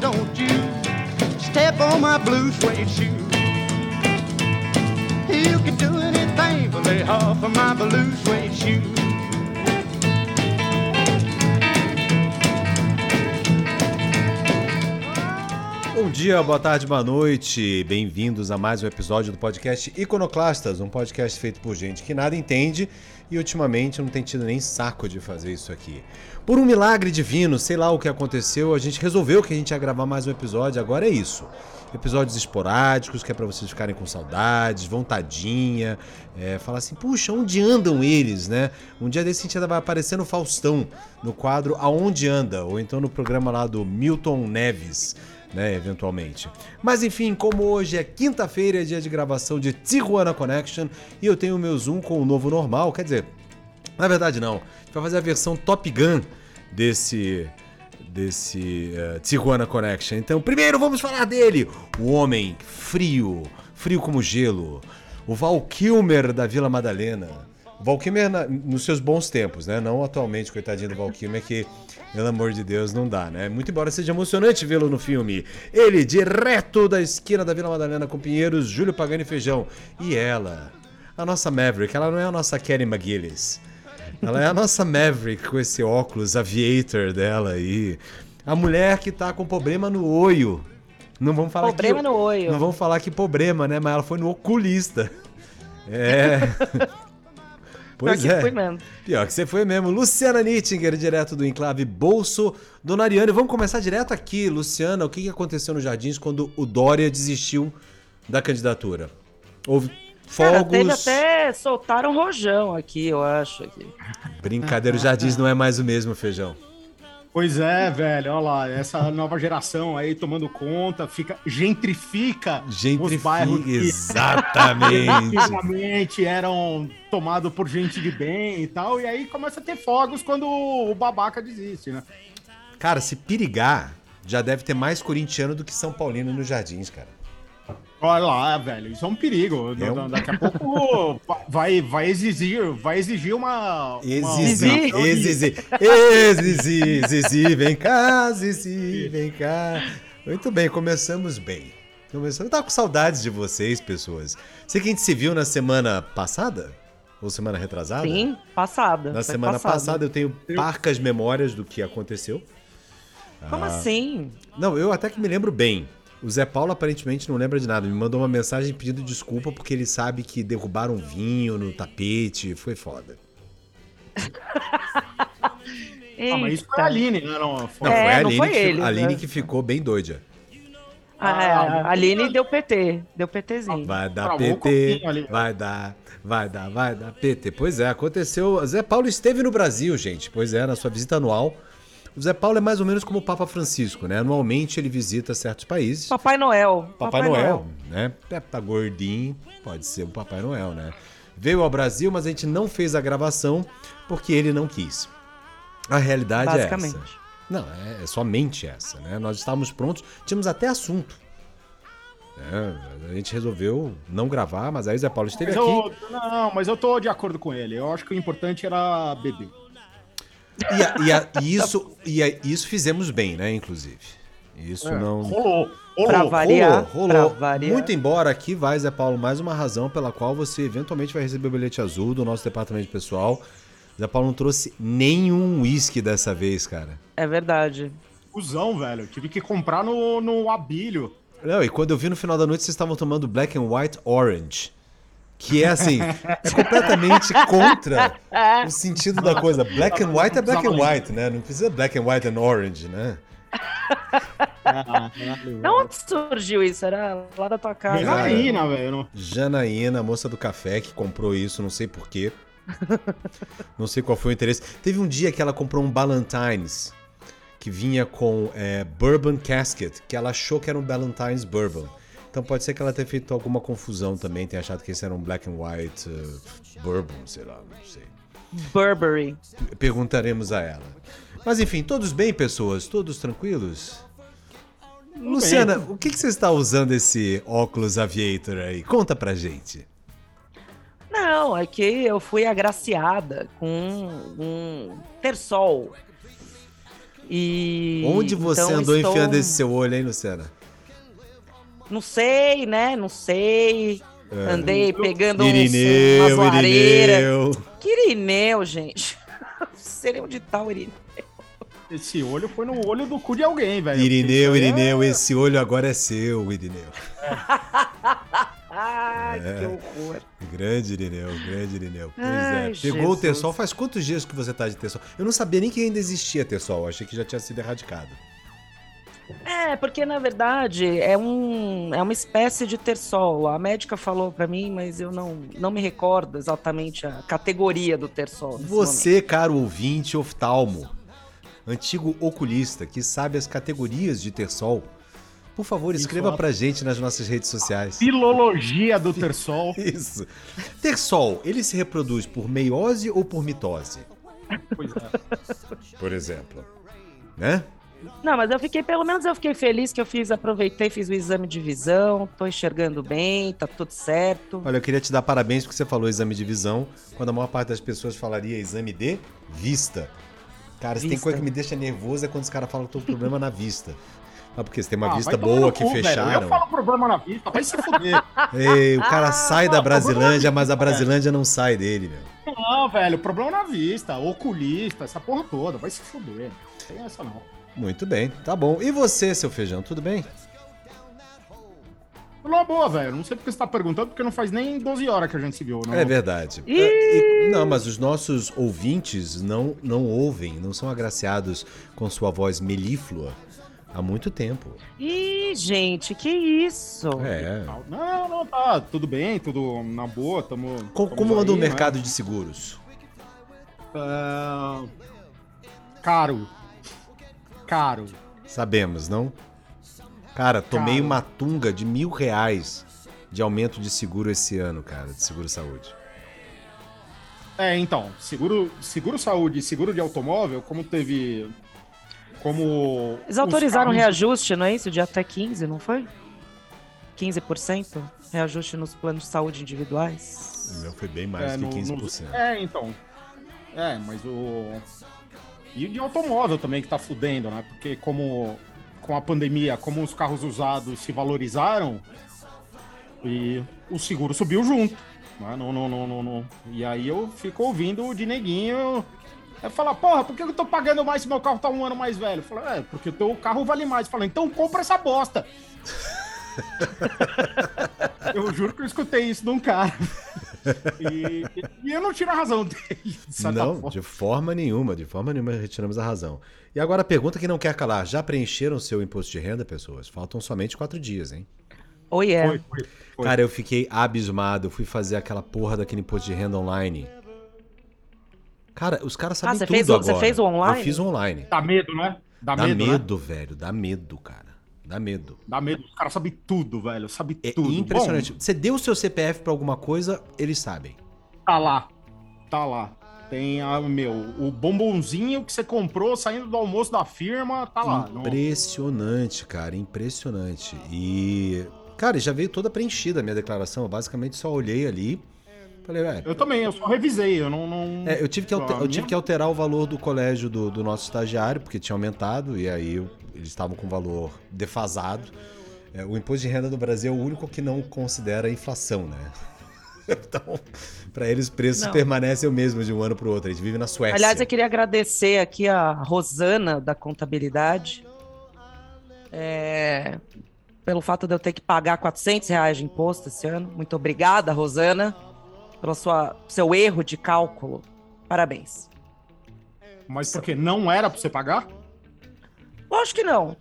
don't you step on my blue suede shoes. You can do anything, but lay off of my blue suede shoes. Bom dia, boa tarde, boa noite. Bem-vindos a mais um episódio do podcast Iconoclastas, um podcast feito por gente que nada entende e ultimamente não tem tido nem saco de fazer isso aqui. Por um milagre divino, sei lá o que aconteceu, a gente resolveu que a gente ia gravar mais um episódio, agora é isso. Episódios esporádicos, que é pra vocês ficarem com saudades, vontadinha, é, falar assim, puxa, onde andam eles, né? Um dia desse a gente ainda vai aparecer no Faustão, no quadro Aonde Anda, ou então no programa lá do Milton Neves né, eventualmente. Mas enfim, como hoje é quinta-feira, é dia de gravação de Tijuana Connection, e eu tenho o meu Zoom com o novo normal, quer dizer, na verdade não, a vai fazer a versão Top Gun desse desse uh, Tijuana Connection. Então, primeiro vamos falar dele, o homem frio, frio como gelo, o Val Kilmer da Vila Madalena. Val Kilmer na, nos seus bons tempos, né? Não atualmente, coitadinho do Val Kilmer, que pelo amor de Deus, não dá, né? Muito embora seja emocionante vê-lo no filme. Ele, direto da esquina da Vila Madalena com Pinheiros, Júlio Pagani Feijão. E ela, a nossa Maverick, ela não é a nossa Kelly McGillis. Ela é a nossa Maverick com esse óculos aviator dela aí. A mulher que tá com problema no olho. Não vamos falar problema que, no olho. Não vamos falar que problema, né? Mas ela foi no oculista. É. Pois Pior que é. fui mesmo. Pior que você foi mesmo. Luciana Nittinger, direto do enclave Bolso do Nariano. E vamos começar direto aqui, Luciana. O que que aconteceu nos Jardins quando o Dória desistiu da candidatura? Houve Cara, fogos. teve até soltaram rojão aqui, eu acho. Aqui. Brincadeira, os Jardins não é mais o mesmo, feijão. Pois é, velho, olha lá, essa nova geração aí tomando conta, fica gentrifica, os bairros Gentrifica, que exatamente. antigamente eram tomados por gente de bem e tal, e aí começa a ter fogos quando o babaca desiste, né? Cara, se perigar, já deve ter mais corintiano do que São Paulino nos Jardins, cara. Olha lá, velho, isso é um perigo. É um- Daqui a pouco vai, vai exigir, vai exigir uma. Zizi, uma- Ê, Zizi, Zizi, vem cá, Zizi, vem cá. Muito bem, começamos bem. Começamos. Eu tava com saudades de vocês, pessoas. Sei que a gente se viu na semana passada? Ou semana retrasada? Sim, passada. Na semana passada. passada eu tenho parcas memórias do que aconteceu. Como assim? Não, eu até que me lembro bem. O Zé Paulo aparentemente não lembra de nada. Me mandou uma mensagem pedindo desculpa porque ele sabe que derrubaram vinho no tapete. Foi foda. Ah, mas isso foi a Aline, né? Não, foi... Não, É, foi a não Aline, foi que, ele, Aline né? que ficou bem doida. Ah, é, a Aline deu PT. Deu PTzinho. Vai dar PT, ali. vai dar, vai dar, vai dar PT. Pois é, aconteceu. Zé Paulo esteve no Brasil, gente. Pois é, na sua visita anual. O Zé Paulo é mais ou menos como o Papa Francisco, né? Anualmente ele visita certos países. Papai Noel. Papai, Noel, né? É, tá gordinho, pode ser o Papai Noel, né? Veio ao Brasil, mas a gente não fez a gravação porque ele não quis. A realidade é essa. Basicamente. Não, é, é somente essa, né? Nós estávamos prontos, tínhamos até assunto. né? a gente resolveu não gravar, mas aí o Zé Paulo esteve Mas aqui. eu, não, mas eu tô de acordo com ele. Eu acho que o importante era beber. E, a- e a- e isso, e a- isso fizemos bem, né? Inclusive. Isso É, não. Rolou. Rolou. Pra variar. Rolou, rolou. pra variar. Muito embora aqui vai, Zé Paulo, mais uma razão pela qual você eventualmente vai receber o bilhete azul do nosso departamento pessoal. Zé Paulo não trouxe nenhum uísque dessa vez, cara. É verdade. Cusão, velho. Tive que comprar no, no Abílio. Não, e quando eu vi no final da noite, vocês estavam tomando Black and White Orange. Que é assim, é completamente contra o sentido da coisa. Black and white é black and white, né? Não precisa black and white and orange, né? De onde surgiu isso? Era lá da tua casa. Janaína, velho. Janaína, a moça do café, que comprou isso, não sei porquê. Não sei qual foi o interesse. Teve um dia que ela comprou um Ballantines, que vinha com é, Bourbon Casket, que ela achou que era um Ballantines Bourbon. Então pode ser que ela tenha feito alguma confusão também, tenha achado que esse era um Black and White uh, Bourbon, sei lá, não sei. Burberry. Perguntaremos a ela. Mas enfim, todos bem, pessoas? Todos tranquilos? Luciana, o que, que você está usando esse óculos aviator aí? Conta pra gente. Não, é que eu fui agraciada com um terçol. E Onde você então andou estou- enfiando esse seu olho, hein, Luciana? Não sei, né? Não sei. Andei pegando uns, É. Irineu, umas lareiras. Irineu. Que Irineu, gente? Seria onde tá o Irineu? Esse olho foi no olho do cu de alguém, velho. Irineu, Irineu, é- esse olho agora é seu, Irineu. Ai, É. que horror. Grande Irineu, grande Irineu. Pois Ai, é. Pegou o Jesus. Tersol. Faz quantos dias que você tá de Tersol? Eu não sabia nem que ainda existia Tersol. Achei que já tinha sido erradicado. É, porque na verdade é, um, é uma espécie de terçol. A médica falou pra mim, mas eu não, não me recordo exatamente a categoria do terçol. nesse momento. Você, caro ouvinte oftalmo, antigo oculista que sabe as categorias de Tersol, por favor, escreva ó. pra gente nas nossas redes sociais. Filologia do Tersol. Isso. Tersol, ele se reproduz por meiose ou por mitose? Pois é. Por exemplo. Né? Não, mas eu fiquei, pelo menos eu fiquei feliz que eu fiz, aproveitei, fiz o exame de visão, tô enxergando bem, tá tudo certo. Olha, eu queria te dar parabéns porque você falou exame de visão, quando a maior parte das pessoas falaria exame de vista. Cara, se tem Vista. coisa que me deixa nervoso é quando os caras falam que tem um problema na vista. Mas porque você tem uma Ah, vista boa que cu, velho. fecharam. Eu falo problema na vista, vai se fuder. Ei, o cara Ah, sai da Brasilândia, mas a Brasilândia não sai dele, meu. Não, velho, problema na vista, oculista, essa porra toda, vai se fuder. Não tem essa não. Muito bem, tá bom. E você, seu feijão, tudo bem? Numa boa, velho. Não sei porque você tá perguntando, porque não faz nem 12 horas que a gente se viu. Não. É verdade. Ih! É, e- não, mas os nossos ouvintes não, não ouvem, não são agraciados com sua voz melíflua há muito tempo. Ih, gente, que isso? É. Não, não, tá. Tudo bem, tudo na boa, tamo. Co- tamo Como anda o aí, mercado né? de seguros? Ah, caro. Caro. Sabemos, não? Cara, tomei Cara. uma tunga de mil reais de aumento de seguro esse ano, cara, de seguro saúde. É, então, seguro, seguro saúde e seguro de automóvel, como teve. Como. Eles os autorizaram carros- reajuste, não é isso? De até 15, não foi? 15% reajuste nos planos de saúde individuais. O meu foi bem mais É, do no- que no- 15%. É, então. É, mas o. E de automóvel também que tá fudendo, né? Porque como com a pandemia, como os carros usados se valorizaram, e o seguro subiu junto. Né? Não, não, não, não, não. E aí eu fico ouvindo o de neguinho. É falar, porra, por que eu tô pagando mais se meu carro tá um ano mais velho? Fala, é, porque o teu carro vale mais. Fala, então compra essa bosta. eu juro que eu escutei isso de um cara. E, e eu não tiro a razão dele. de certa Não, forma. de forma nenhuma, de forma nenhuma retiramos a razão. E agora a pergunta que não quer calar: já preencheram seu imposto de renda, pessoas? Faltam somente quatro dias, hein? Oh, yeah. Foi, foi, foi. Cara, eu fiquei abismado. Eu fui fazer aquela porra daquele imposto de renda online. Cara, os caras sabem Ah, tudo fez o- agora. você fez o online? Eu fiz o online. Dá medo, né? Dá, Dá medo, medo, né? velho. Dá medo, cara. Dá medo. Dá medo. Os caras sabem tudo, velho. Sabe É tudo. impressionante. Bom, Você deu o seu CPF pra alguma coisa, eles sabem. tá lá. Tá lá. Tem, a, meu, o bombonzinho que você comprou saindo do almoço da firma, tá lá. Impressionante, cara. Impressionante. E. Cara, já veio toda preenchida a minha declaração. Eu basicamente só olhei ali. Falei. Eu também, eu só revisei, eu não... não... É, eu tive, que alter- eu tive que alterar o valor do colégio do, do nosso estagiário, porque tinha aumentado, e aí eu- eles estavam com valor defasado. É, o imposto de renda do Brasil é o único que não considera a inflação, né? Então, para eles, os preços Não. permanecem o mesmo de um ano para o outro. A gente vive na Suécia. Aliás, eu queria agradecer aqui a Rosana da contabilidade é, pelo fato de eu ter que pagar 400 reais de imposto esse ano. Muito obrigada, Rosana, pelo sua, seu erro de cálculo. Parabéns. Mas porque não era pra você pagar? Lógico que não.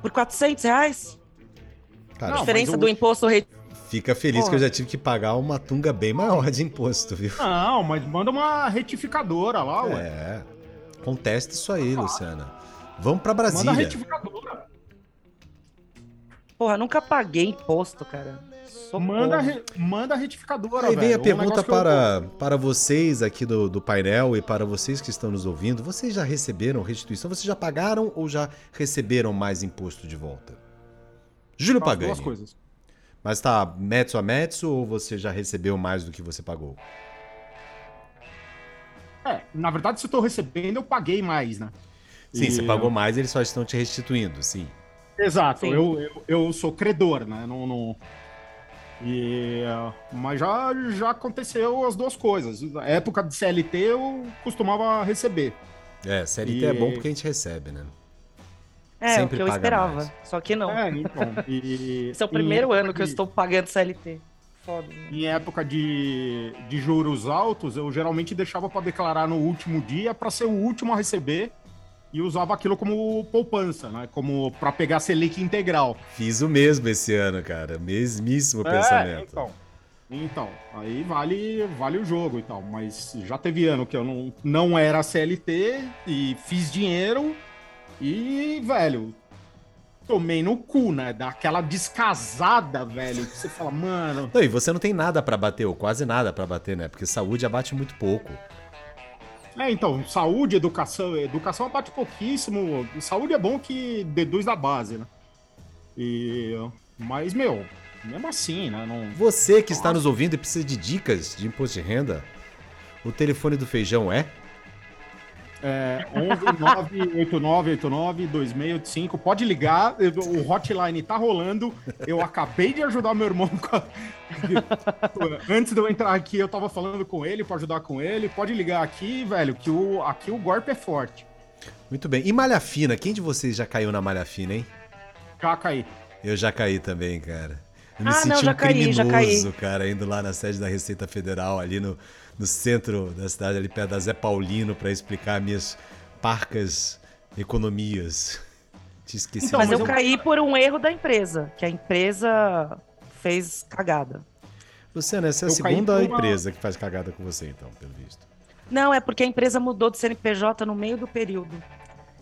Por 400 reais? Cara, A diferença o- do imposto re- fica feliz que Porra. eu já tive que pagar uma tunga bem maior de imposto, viu? Não, mas manda uma retificadora lá, ué. É. Conteste isso aí, Luciana. Vamos pra Manda Brasília. retificadora. Porra, nunca paguei imposto, cara. Socorro. Manda, re- manda retificadora, Aí vem velho. a Um pergunta negócio que eu- para, para vocês aqui do, do painel e para vocês que estão nos ouvindo. Vocês já receberam restituição? Vocês já pagaram ou já receberam mais imposto de volta? Júlio As Pagani. duas coisas. Mas tá metso a metso ou você já recebeu mais do que você pagou? É, na verdade, se eu tô recebendo, eu paguei mais, né? Sim, E- você pagou mais, eles só estão te restituindo, sim. Exato, Sim. eu, eu, eu sou credor, né? Não, não... E, mas já, já aconteceu as duas coisas. Na época de CLT eu costumava receber. É, CLT E- é bom porque a gente recebe, né? É, sempre o que eu esperava. mais. Só que não. É, então. E, Esse é o em primeiro ano que eu de- estou pagando CLT. Foda. né? Em época de, de juros altos, eu geralmente deixava para declarar no último dia para ser o último a receber e usava aquilo como poupança, né? Como para pegar Selic integral. Fiz o mesmo esse ano, cara. Mesmíssimo pensamento. então. Então, aí vale, vale o jogo e tal. Mas já teve ano que eu não, não era CLT e fiz dinheiro e, velho, tomei no cu, né? Daquela descasada, velho, que você fala, mano. Não, e você não tem nada pra bater, ou quase nada pra bater, né? Porque saúde abate muito pouco. É, então, saúde, educação. Educação abate pouquíssimo. Saúde é bom que deduz da base, né? E. Mas, meu, mesmo assim, né? Não... Você que está nos ouvindo e precisa de dicas de imposto de renda, o telefone do feijão é? É 11 98989 2685. Pode ligar, o hotline tá rolando. Eu acabei de ajudar meu irmão. com a- Antes de eu entrar aqui, eu tava falando com ele pra ajudar com ele. Pode ligar aqui, velho, que o... aqui o golpe é forte. Muito bem. E malha fina? Quem de vocês já caiu na malha fina, hein? Já caí. Eu já caí também, cara. Eu me Ah, senti não, um já caí, já criminoso, caí. cara, indo lá na sede da Receita Federal, ali no, no centro da cidade, ali perto da Zé Paulino, pra explicar minhas parcas economias. Te esqueci. Então, mas, mas eu, eu- caí por um erro da empresa, que a empresa fez cagada. Luciana, essa é a eu segunda uma- empresa que faz cagada com você, então, pelo visto. Não, é porque a empresa mudou de CNPJ no meio do período.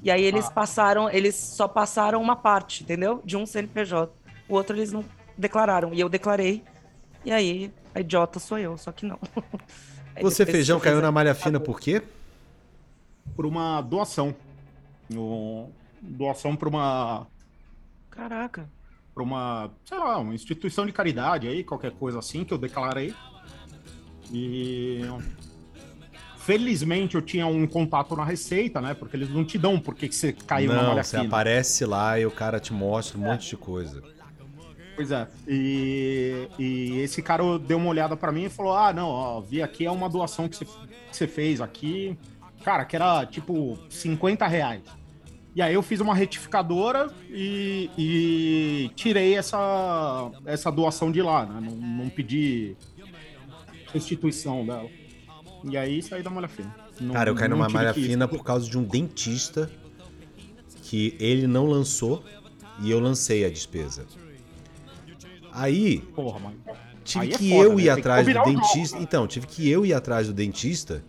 E aí eles Ah. passaram, eles só passaram uma parte, entendeu? De um CNPJ. O outro eles não declararam. E eu declarei. E aí, a idiota sou eu, só que não. Aí Você, feijão, caiu na malha fina por quê? Por uma doação. No- Doação para uma. Caraca. Pra uma, sei lá, uma instituição de caridade aí, qualquer coisa assim, que eu declarei. E. Felizmente eu tinha um contato na Receita, né? Porque eles não te dão porque que você caiu na Não, malha você fina. aparece lá e o cara te mostra um monte de coisa. Pois é. E, e esse cara deu uma olhada pra mim e falou: Ah, não, ó, vi aqui é uma doação que você, fez aqui. Cara, que era tipo 50 reais. E aí eu fiz uma retificadora e, e tirei essa, essa doação de lá, né? Não, não pedi restituição dela. E aí saí da malha fina. Não- Cara, eu caí numa malha fina por causa de um dentista que ele não lançou e eu lancei a despesa. Aí, Porra, mano. tive Aí é que foda, eu né? ir Tem que atrás do combinar o jogo, dentista. né? Então, tive que eu ir atrás do dentista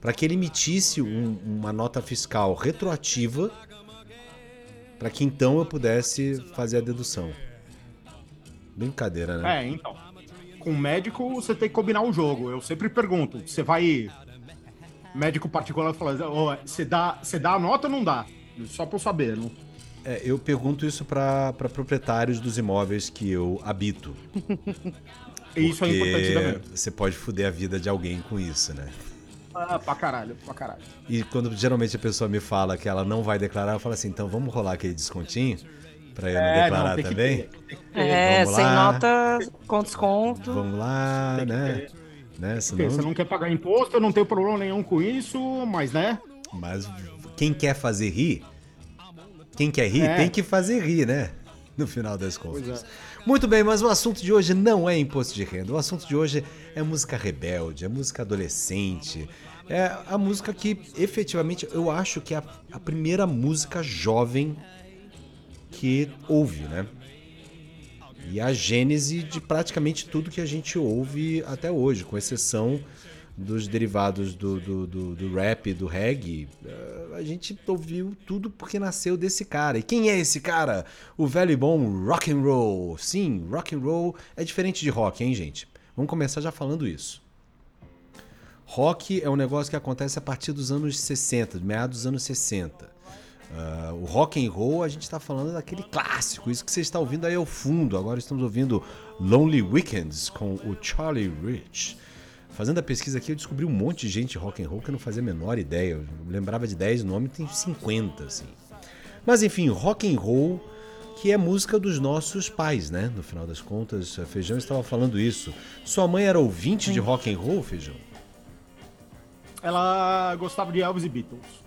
para que ele emitisse um- uma nota fiscal retroativa para que então eu pudesse fazer a dedução. Brincadeira, né? É, então. Com médico, você tem que combinar o jogo. Eu sempre pergunto: você vai. Médico particular fala: "Ô, você dá, você dá a nota ou não dá? Só pra eu saber. Não... É, eu pergunto isso para proprietários dos imóveis que eu habito. Isso é importante também. Você pode foder a vida de alguém com isso, né? Ah, pra caralho, pra caralho. E quando geralmente a pessoa me fala que ela não vai declarar, eu falo assim, então vamos rolar aquele descontinho pra eu não É, declarar não, tem que também? ter. É, Vamos sem lá. nota, com desconto. Vamos lá, Tem né? né? Porque Senão... Você não quer pagar imposto, eu não tenho problema nenhum com isso, mas né? Mas quem quer fazer rir, quem quer rir É. tem que fazer rir, né? No final das contas. É. Muito bem, mas o assunto de hoje não é imposto de renda. O assunto de hoje é música rebelde, é música adolescente. É a música que efetivamente eu acho que é a, a primeira música jovem que ouve, né? E a gênese de praticamente tudo que a gente ouve até hoje, com exceção dos derivados do, do, do, do rap, do reggae. eh, a gente ouviu tudo porque nasceu desse cara. E quem é esse cara? O velho e bom rock and roll. Sim, rock and roll é diferente de rock, hein, gente? Vamos começar já falando isso. Rock é um negócio que acontece a partir dos anos 60, meados dos anos 60. Uh, o rock and roll, a gente está falando daquele clássico, isso que você está ouvindo aí ao fundo. Agora estamos ouvindo Lonely Weekends com o Charlie Rich. Fazendo a pesquisa aqui, eu descobri um monte de gente rock and roll que eu não fazia a menor ideia. Eu lembrava de 10 nomes, tem 50, assim. Mas enfim, rock and roll, que é música dos nossos pais, né? No final das contas, a Feijão estava falando isso. Sua mãe era ouvinte Sim. de rock and roll, Feijão? Ela gostava de Elvis e Beatles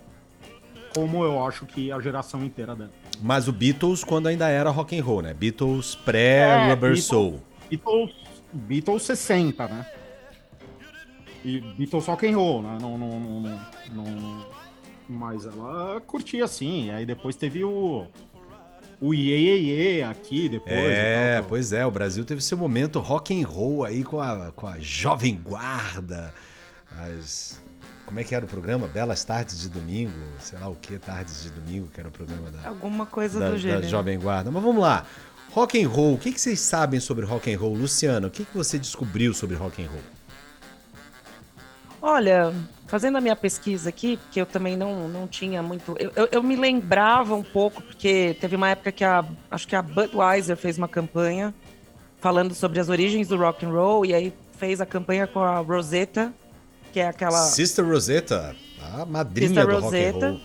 como eu acho que a geração inteira dela. Mas o Beatles quando ainda era rock and roll, né? Beatles pré-Rubber é, Soul. Beatles, Beatles 60, né? E Beatles rock and roll, né? Não, não, não, não, mas ela curtia assim. Aí depois teve o o Iê, aqui depois. É, pois é, o Brasil teve seu momento rock and roll aí com a, com a jovem guarda, as como é que era o programa? Belas Tardes de Domingo, sei lá o que, Tardes de Domingo, que era o programa da. Alguma coisa da, do gênero. Da Jovem Guarda. Mas vamos lá. Rock and roll, o que, que vocês sabem sobre rock and roll? Luciano, o que, que você descobriu sobre rock and roll? Olha, fazendo a minha pesquisa aqui, porque eu também não, não tinha muito. Eu, eu, eu, me lembrava um pouco, porque teve uma época que a. Acho que a Budweiser fez uma campanha falando sobre as origens do rock and roll, e aí fez a campanha com a Rosetta, que é aquela. Sister Rosetta, a madrinha Sister do Rosetta, rock and roll.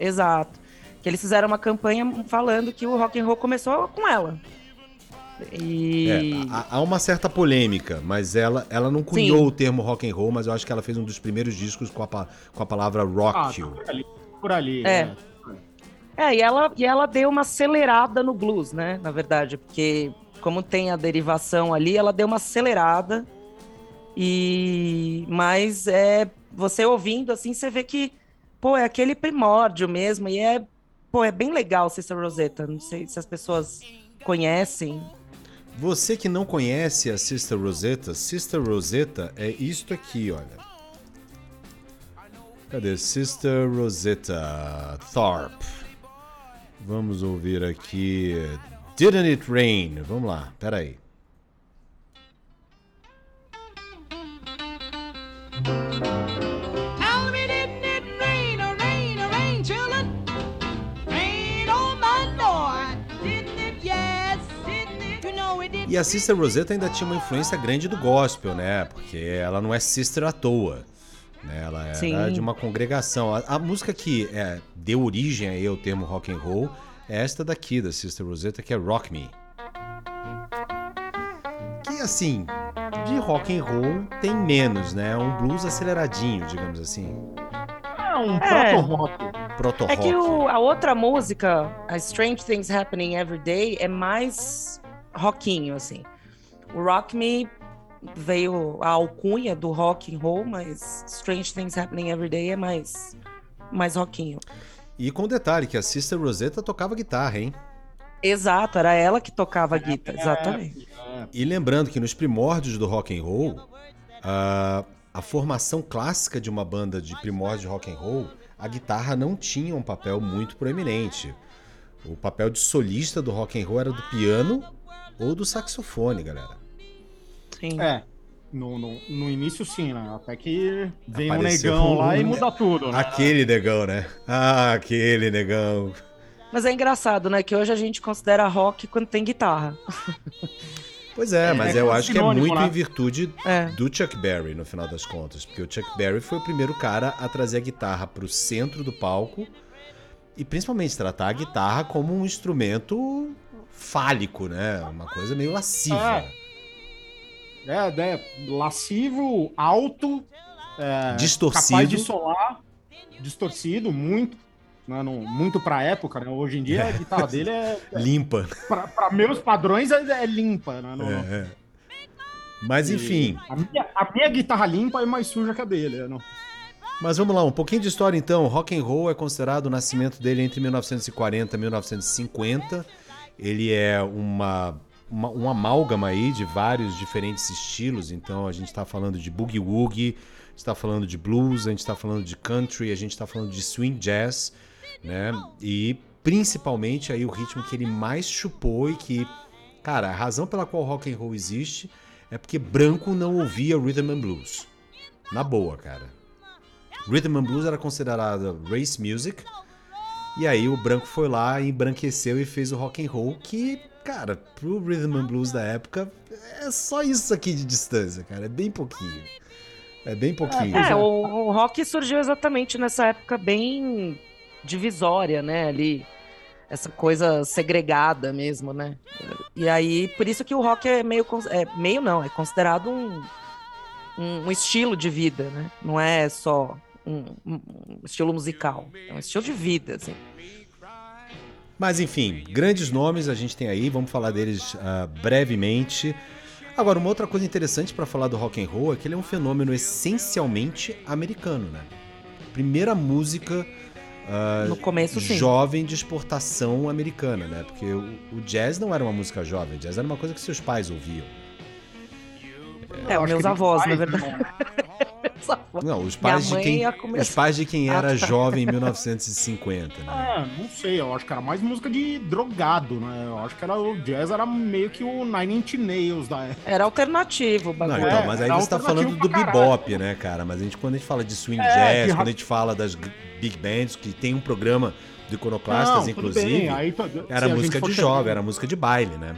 Exato. Que eles fizeram uma campanha falando que o rock and roll começou com ela. E... É, há uma certa polêmica, mas ela, ela não cunhou Sim. o termo rock and roll, mas eu acho que ela fez um dos primeiros discos com a, com a palavra rock. Ah, tá por ali. Por ali é. Né? é, e, ela, e ela deu uma acelerada no blues, né? Na verdade, porque como tem a derivação ali, ela deu uma acelerada e mas é você ouvindo assim, você vê que pô, é aquele primórdio mesmo e é pô, é bem legal Sister Rosetta. Não sei se as pessoas conhecem. Você que não conhece a Sister Rosetta, Sister Rosetta é isto aqui, olha. Cadê? Sister Rosetta Thorpe. Vamos ouvir aqui. Didn't It Rain? Vamos lá, peraí. E a Sister Rosetta ainda tinha uma influência grande do gospel, né? Porque ela não é sister à toa. Né? Ela era Sim. de uma congregação. A, a, música que é, deu origem aí ao termo rock and roll é esta daqui da Sister Rosetta, que é Rock Me. Que assim, de rock and roll tem menos, né? Um blues aceleradinho, digamos assim. É um é. proto-rock. Proto-rock. É que o, a outra música, a Strange Things Happening Every Day, é mais rockinho, assim. O Rock Me veio a alcunha do rock and roll, mas Strange Things Happening Every Day é mais, mais rockinho. E com o detalhe que a Sister Rosetta tocava guitarra, hein? Exato, era ela que tocava guitarra, exatamente. E lembrando que nos primórdios do rock and roll, a, a formação clássica de uma banda de primórdios de rock and roll, a guitarra não tinha um papel muito proeminente. O papel de solista do rock and roll era do piano ou do saxofone, galera. Sim. É. No, no, no início, sim, né? Até que vem Apareceu um negão um... lá e muda tudo, né? Aquele negão, né? Ah, aquele negão. Mas é engraçado, né? Que hoje a gente considera rock quando tem guitarra. Pois é, mas é, eu acho que é muito né? em virtude é. do Chuck Berry, no final das contas. Porque o Chuck Berry foi o primeiro cara a trazer a guitarra para o centro do palco e principalmente tratar a guitarra como um instrumento fálico, né? Uma coisa meio lasciva. É, é, é lascivo, alto, é, distorcido. capaz de solar, distorcido, muito. Né, no, muito pra época, né? Hoje em dia a guitarra dele é. limpa. Pra, pra meus padrões é, é limpa, né? No, é, é. Mas enfim. A minha, a minha, guitarra limpa é mais suja que a dele. Não. Mas vamos lá, um pouquinho de história então. Rock and roll é considerado o nascimento dele entre 1940 e 1950. Ele é uma, uma, um amálgama aí de vários diferentes estilos. Então a gente está falando de boogie woogie, está falando de blues, a gente está falando de country, a gente está falando de swing jazz, né? E principalmente aí o ritmo que ele mais chupou e que, cara, a razão pela qual rock and roll existe é porque branco não ouvia rhythm and blues. Na boa, cara. Rhythm and blues era considerada race music. E aí o branco foi lá, embranqueceu e fez o rock and roll que, cara, pro rhythm and blues da época é só isso aqui de distância, cara, é bem pouquinho. É bem pouquinho. É, o, o rock surgiu exatamente nessa época bem divisória, né, ali essa coisa segregada mesmo, né? E aí, por isso que o rock é meio, é meio não, é considerado um, um, um estilo de vida, né? Não é só um, um, estilo musical, é um estilo de vida, assim. Mas enfim, grandes nomes a gente tem aí, vamos falar deles uh, brevemente. Agora, uma outra coisa interessante para falar do rock and roll é que ele é um fenômeno essencialmente americano, né? Primeira música uh, no começo, sim. jovem de exportação americana, né? Porque o, o, jazz não era uma música jovem, o jazz era uma coisa que seus pais ouviam. É, é meus avós, na verdade. Não, os pais, de quem, os pais de quem era ah, tá. jovem em 1950, né? Ah, não sei, eu acho que era mais música de drogado, né? Eu acho que era, o jazz era meio que o Nine Inch Nails da época. Era alternativo, bagulho. Não, então, mas aí você tá falando do bebop, né, cara? Mas a gente, quando a gente fala de swing é, jazz, de... quando a gente fala das big bands, que tem um programa do Iconoclastas, não, inclusive, Aí, era música de jovem, era música de baile, né?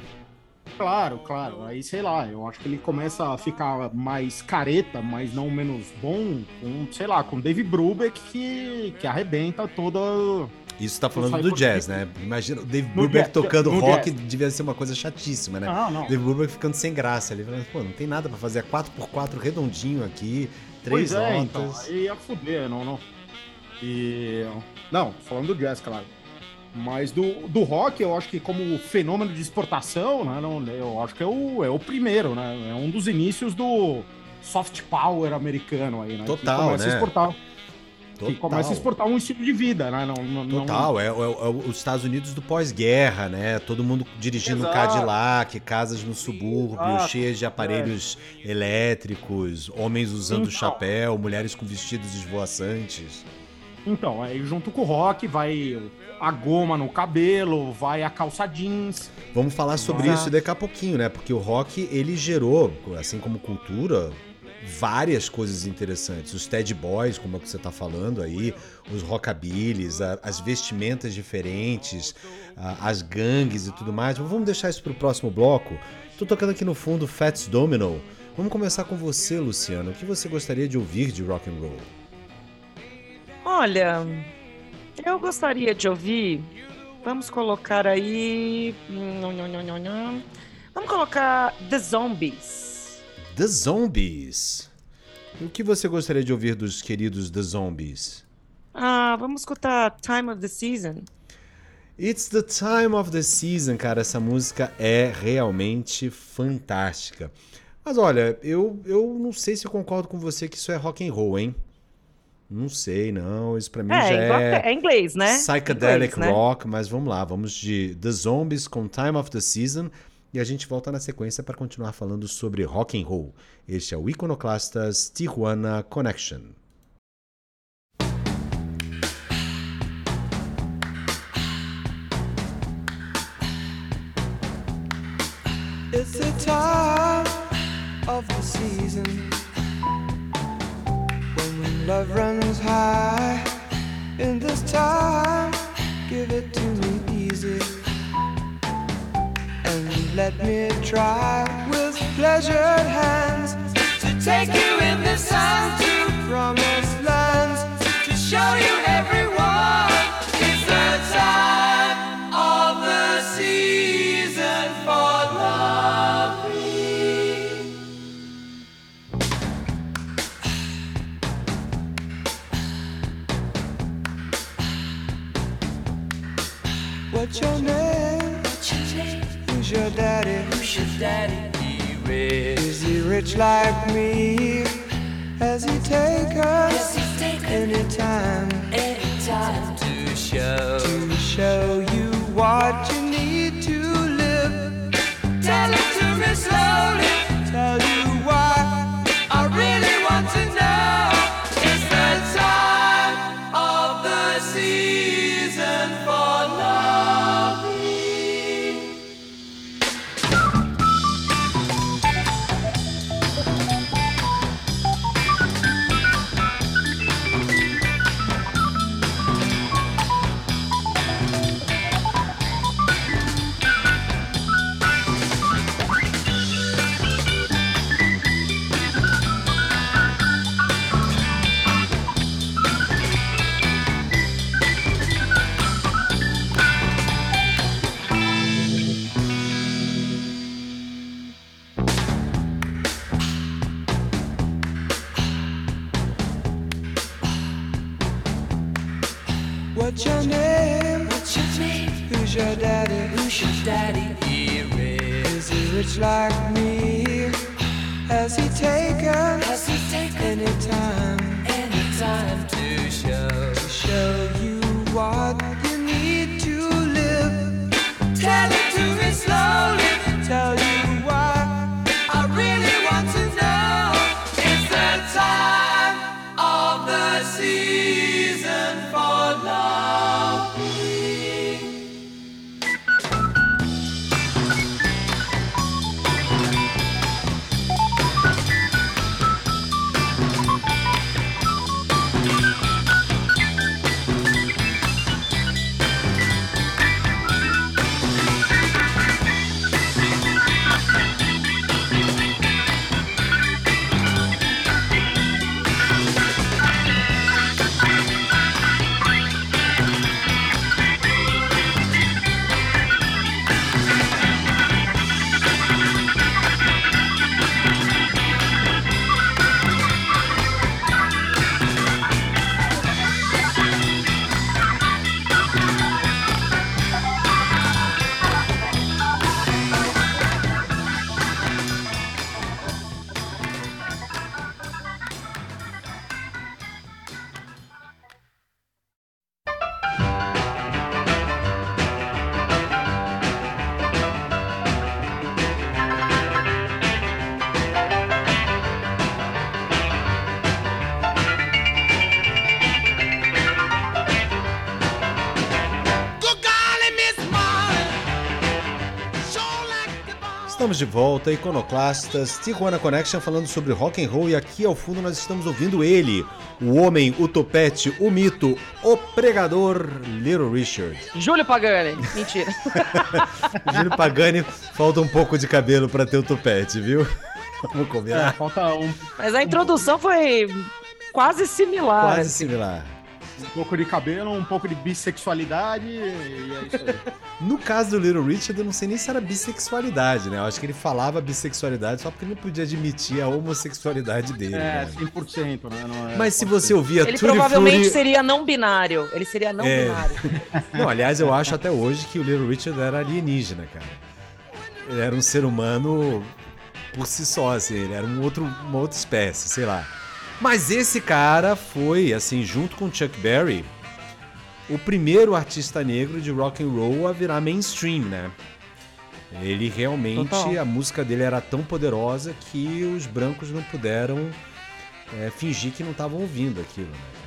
Claro, claro. Aí, sei lá, eu acho que ele começa a ficar mais careta, mas não menos bom, com, sei lá, com Dave Brubeck que, que arrebenta toda. Isso tá falando do jazz, né? Imagina o Dave Brubeck tocando rock jazz. devia ser uma coisa chatíssima, né? Não, não. Dave Brubeck ficando sem graça ali. Pô, não tem nada para fazer. É 4x4 redondinho aqui, três pois é, notas. Então, aí ia fuder, não, não. E. Não, falando do jazz, claro. Mas do, do rock, eu acho que como fenômeno de exportação, né, não, eu acho que é o, é o primeiro, né? É um dos inícios do soft power americano aí, né? Total, que começa né? a exportar. Total. Que começa a exportar um estilo de vida, né? Não, não, Total, não... É, é, é, os Estados Unidos do pós-guerra, né? Todo mundo dirigindo Exato. Cadillac, casas no subúrbio, Exato. cheias de aparelhos é. elétricos, homens usando então, chapéu, mulheres com vestidos esvoaçantes. Então, aí junto com o rock vai a goma no cabelo, vai a calça jeans. Vamos falar sobre vai... isso daqui a pouquinho, né? Porque o rock, ele gerou, assim como cultura, várias coisas interessantes. Os Ted Boys, como é que você está falando aí, os rockabillys, as vestimentas diferentes, as gangues e tudo mais. Mas vamos deixar isso para o próximo bloco. Estou tocando aqui no fundo Fats Domino. Vamos começar com você, Luciano. O que você gostaria de ouvir de rock and roll? Olha, eu gostaria de ouvir. Vamos colocar aí. Vamos colocar The Zombies. The Zombies. O que você gostaria de ouvir dos queridos The Zombies? Ah, vamos escutar Time of the Season. It's the time of the season, cara. Essa música é realmente fantástica. Mas olha, eu, eu não sei se eu concordo com você que isso é rock and roll, hein? Não sei, não. Isso pra mim é, já é... É inglês, né? Psychedelic inglês, né? rock, mas vamos lá. Vamos de The Zombies com Time of the Season e a gente volta na sequência para continuar falando sobre rock and roll. Este é o Iconoclastas Tijuana Connection. It's the time of the season love runs high. In this time, give it to me easy. And let me try with pleasured hands to take you in the sun to promised lands to show you What's your name? What's your name? Who's your daddy? Who's your daddy? He rich. Is he rich like me? Has he take us anytime? Anytime to show to show you what you need to live. Tell it to me slowly. Tell you why What's your name? What's your name? Who's your daddy? Who's your daddy? Here is. Is he rich like me? Has he taken Has he taken Estamos de volta, Iconoclastas, Tijuana Connection falando sobre rock and roll e aqui ao fundo nós estamos ouvindo ele, o homem, o topete, o mito, o pregador Little Richard. Júlio Pagani. Mentira. Júlio Pagani, falta um pouco de cabelo pra ter o topete, viu? Vamos É, combinar? falta um, Mas a introdução foi quase similar. Quase assim. similar. Um pouco de cabelo, um pouco de bissexualidade e é isso aí. No caso do Little Richard, eu não sei nem se era bissexualidade, né? Eu acho que ele falava bissexualidade só porque ele não podia admitir a homossexualidade dele. É, né? 100%, né? Não é- Mas se você ouvia Ele Tutti provavelmente Frutti- seria não binário. Ele seria não É. binário. Não, aliás, eu acho até hoje que o Little Richard era alienígena, cara. Ele era um ser humano por si só, assim, ele era um outro, uma outra espécie, sei lá. Mas esse cara foi, assim, junto com Chuck Berry, o primeiro artista negro de rock and roll a virar mainstream, né? Ele realmente, Total. a música dele era tão poderosa que os brancos não puderam é, fingir que não estavam ouvindo aquilo, né?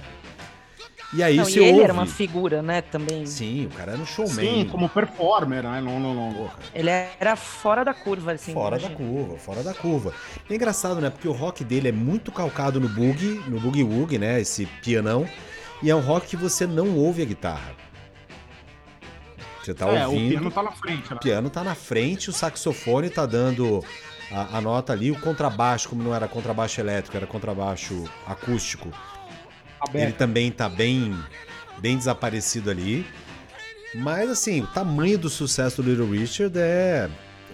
E aí Não, você e ele ouve... era uma figura, né, também. Sim, o cara era um showman. Sim, como performer, né? Não, não, não. Porra, Ele era fora da curva, assim. fora da curva, fora da curva. É engraçado, né? Porque o rock dele é muito calcado no boogie, no boogie woogie, né? Esse pianão. E é um rock que você não ouve a guitarra. Você tá é, o ouvindo. piano tá na frente, né? O piano tá na frente, o saxofone tá dando a, a nota ali, o contrabaixo, como não era contrabaixo elétrico, era contrabaixo acústico, ele Aberto. também tá bem, bem desaparecido ali. Mas assim, o tamanho do sucesso do Little Richard é,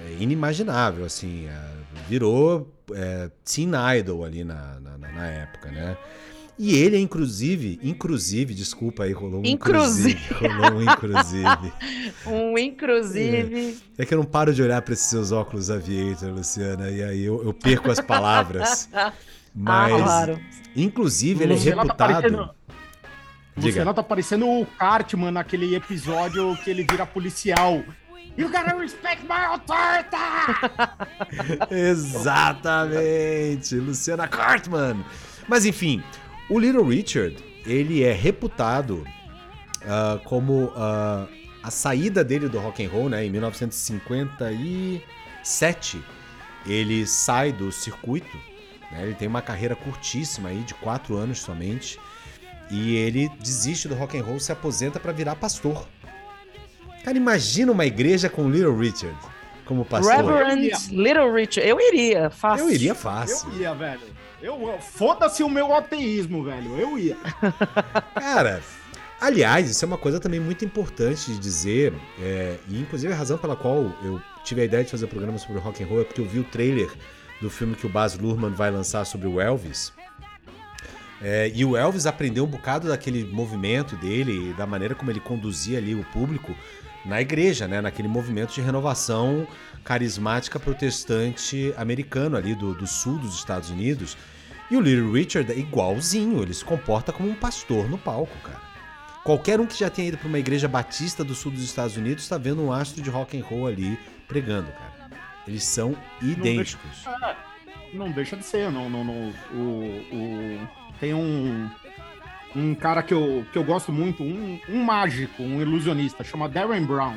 é inimaginável, assim, é, virou é, teen idol ali na, na, na- época, né? E ele, inclusive, inclusive, desculpa aí, rolou um Inclusive. inclusive. Rolou um inclusive. Um inclusive. É que eu não paro de olhar para esses seus óculos aviator, Luciana, e aí eu, eu perco as palavras. Mas, Ah, claro. inclusive, ele é Luciana tá reputado. parecendo- Diga. Tá parecendo o Cartman naquele episódio que ele vira policial. You gotta respect my authority! Exatamente, Luciana Cartman. Mas enfim, o Little Richard, ele é reputado ah, como ah, a saída dele do rock and roll, né, em 1957, ele sai do circuito, né, ele tem uma carreira curtíssima aí de quatro anos somente, e ele desiste do rock and roll, se aposenta para virar pastor. Cara, imagina uma igreja com Little Richard como pastor. Reverend Little Richard. Eu iria, fácil. Eu iria fácil. Eu ia, velho. Eu, eu- Foda-se o meu ateísmo, velho. Eu ia. Cara, aliás, isso é uma coisa também muito importante de dizer, é, e inclusive a razão pela qual eu tive a ideia de fazer o programa sobre o rock and roll é porque eu vi o trailer do filme que o Baz Luhrmann vai lançar sobre o Elvis. É, e o Elvis aprendeu um bocado daquele movimento dele, da maneira como ele conduzia ali o público na igreja, né? Naquele movimento de renovação carismática protestante americano ali do, do sul dos Estados Unidos. E o Little Richard é igualzinho, ele se comporta como um pastor no palco, cara. Qualquer um que já tenha ido para uma igreja batista do sul dos Estados Unidos está vendo um astro de rock and roll ali pregando, cara. Eles são idênticos. Não deixa de ser, não, não, não. O, o- tem um, um cara que eu, que eu gosto muito, um, um mágico, um ilusionista, chama Darren Brown.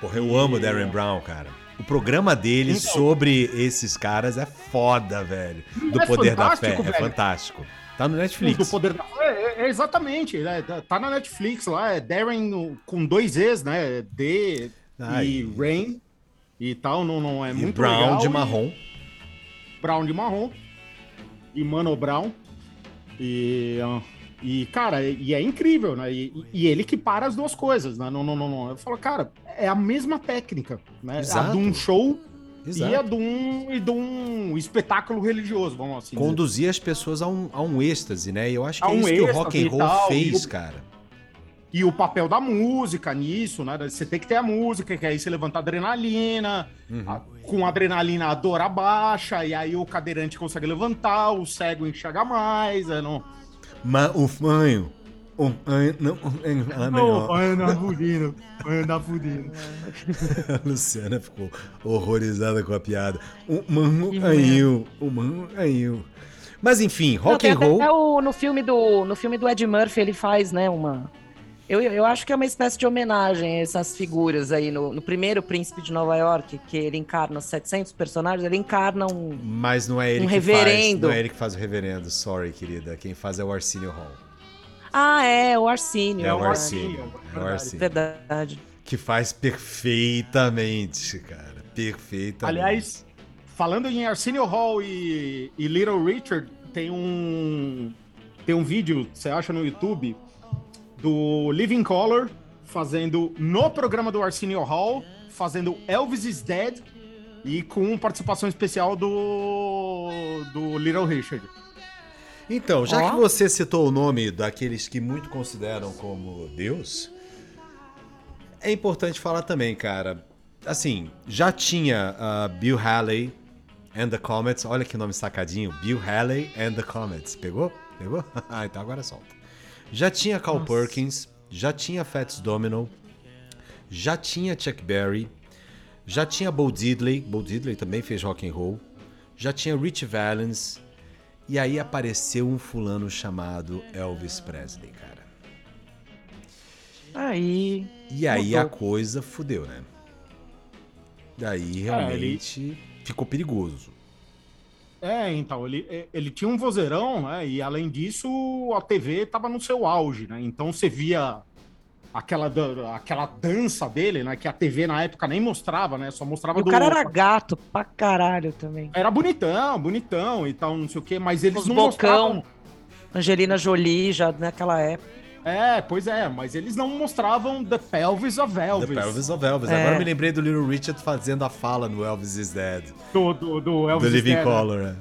Porra, eu amo o Darren Brown, cara. O programa dele Então- sobre esses caras é foda, velho. Do É poder da fé. É velho. fantástico. Tá no Netflix. do poder da é, é, é exatamente, né? Tá- tá na Netflix lá, é Darren com dois E's, né? D Ai. e Rain e tal, não, não é E muito Brown legal. de E- marrom. Brown de marrom e Mano Brown. E, e cara, e é incrível, né? E, e ele que para as duas coisas, né? Não, não, não, não. Eu falo, cara, é a mesma técnica, né? Exato. A de um show Exato. e a de um, e de um espetáculo religioso, vamos assim dizer. Conduzir as pessoas a um, a um êxtase, né? E eu acho que A é um isso que o rock and roll tal, fez, o- cara. E o papel da música nisso, né? Você tem que ter a música, que aí você levanta a adrenalina, Uhum. a- com adrenalina a dor abaixa, e aí o cadeirante consegue levantar, o cego enxerga mais, é, não... Mas o fanho. O fanho não é melhor. anda fudindo, anda fudindo. A Luciana ficou horrorizada com a piada. O mano caiu. O mano caiu. Mas enfim, Não, rock tem and roll. até o, no, filme do, no filme do Ed Murphy, ele faz, né, uma... Eu, eu acho que é uma espécie de homenagem a essas figuras aí. No, no primeiro Príncipe de Nova York, que ele encarna os 700 personagens, ele encarna um... Mas não é ele Um que reverendo. faz. Não é ele que faz o reverendo. Sorry, querida. Quem faz é o Arsenio Hall. Ah, é, o Arcínio. É o verdade. Arsenio. É o Arsenio. Verdade. Que faz perfeitamente, cara. Perfeitamente. Aliás, falando em Arsenio Hall e, e Little Richard, tem um tem um vídeo, você acha no YouTube, do Living Color fazendo no programa do Arsenio Hall, fazendo Elvis is Dead e com participação especial do do Little Richard. Então, já Ó. que você citou o nome daqueles que muito consideram como Deus, é importante falar também, cara. Assim, já tinha ah, Bill Haley and the Comets. Olha que nome sacadinho. Bill Haley and the Comets. Pegou? Pegou? ah, então agora solta. Já tinha Carl Perkins, já tinha Fats Domino, já tinha Chuck Berry, já tinha Bo Diddley. Bo Diddley também fez rock and roll. Já tinha Rich Valens. E aí apareceu um fulano chamado Elvis Presley, cara. Aí... E aí Mudou. a coisa fudeu, né? Daí realmente ficou perigoso. É, então, ele, ele tinha um vozeirão, né? E além disso, a TV tava no seu auge, né? Então você via aquela, aquela dança dele, né? Que a TV na época nem mostrava, né? Só mostrava E o do. cara era gato pra caralho também. Era bonitão, bonitão e tal, não sei o quê, mas eles Os não bocão. mostravam. Angelina Jolie já naquela época. É, pois é, mas eles não mostravam The Pelvis of Elvis. The Pelvis of Elvis. É. Agora eu me lembrei do Little Richard fazendo a fala no Elvis is Dead. Do, do, do Elvis do Living Stanley. Color. né?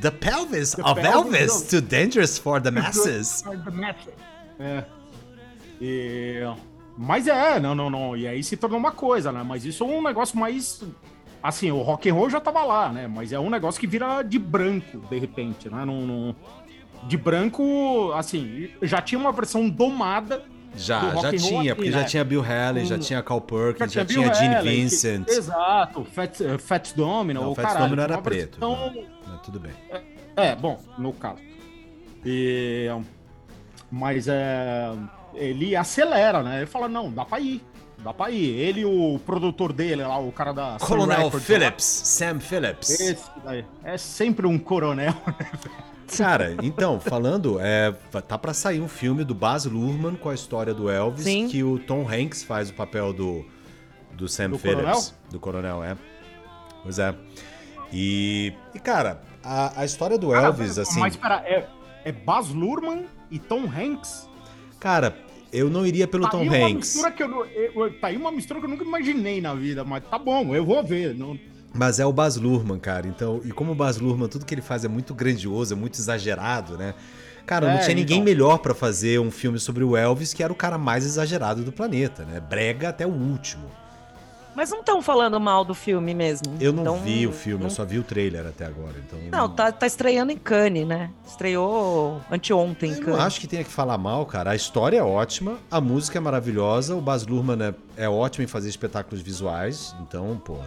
The pelvis The of pelvis Elvis, of- too dangerous for the masses. É. E... Mas é, não, não, não. E aí se tornou uma coisa, né? Mas isso é um negócio mais. Assim, o rock and roll já tava lá, né? Mas é um negócio que vira de branco, de repente, né? Não, não- De branco, assim, já tinha uma versão domada. do Já, já tinha, porque já né? tinha Bill Haley, já Um- tinha Carl Perkins, já, tinha Gene Vincent. exato, Fats, eh, Domino. Não, o caralho, Domino era preto. versão- Mas tudo bem. É, bom, no caso. E, Mas é, ele acelera, né? Ele fala, não, dá pra ir. Dá pra ir. Ele e o produtor dele lá, o cara da Records, Phillips, Sam Phillips. Esse daí. É sempre um coronel. Cara, então, falando, é, tá pra sair um filme do Baz Luhrmann com a história do Elvis, Sim. que o Tom Hanks faz o papel do, do Sam Do Phillips. coronel? Do coronel, é. Pois é. E, e cara, a, a história do Elvis, assim... Mas pera, é, é Baz Luhrmann e Tom Hanks? Cara, eu não iria pelo Tá Tom aí uma Hanks. mistura que eu, eu- tá aí uma mistura que eu nunca imaginei na vida, mas tá bom, eu vou ver. Não, Mas é o Baz Luhrmann, cara. Então, e como o Baz Luhrmann, tudo que ele faz é muito grandioso, é muito exagerado, né? Cara, não É, tinha ninguém então. melhor pra fazer um filme sobre o Elvis, que era o cara mais exagerado do planeta, né? Brega até o último. Mas não estão falando mal do filme mesmo. Eu não Então, vi o filme, não- eu só vi o trailer até agora. Então Não, tá, tá estreando em Cannes, né? Estreou anteontem em Eu não Cannes. acho que tenha que falar mal, cara. A história é ótima, a música é maravilhosa, o Baz Luhrmann é, é ótimo em fazer espetáculos visuais. Então, porra,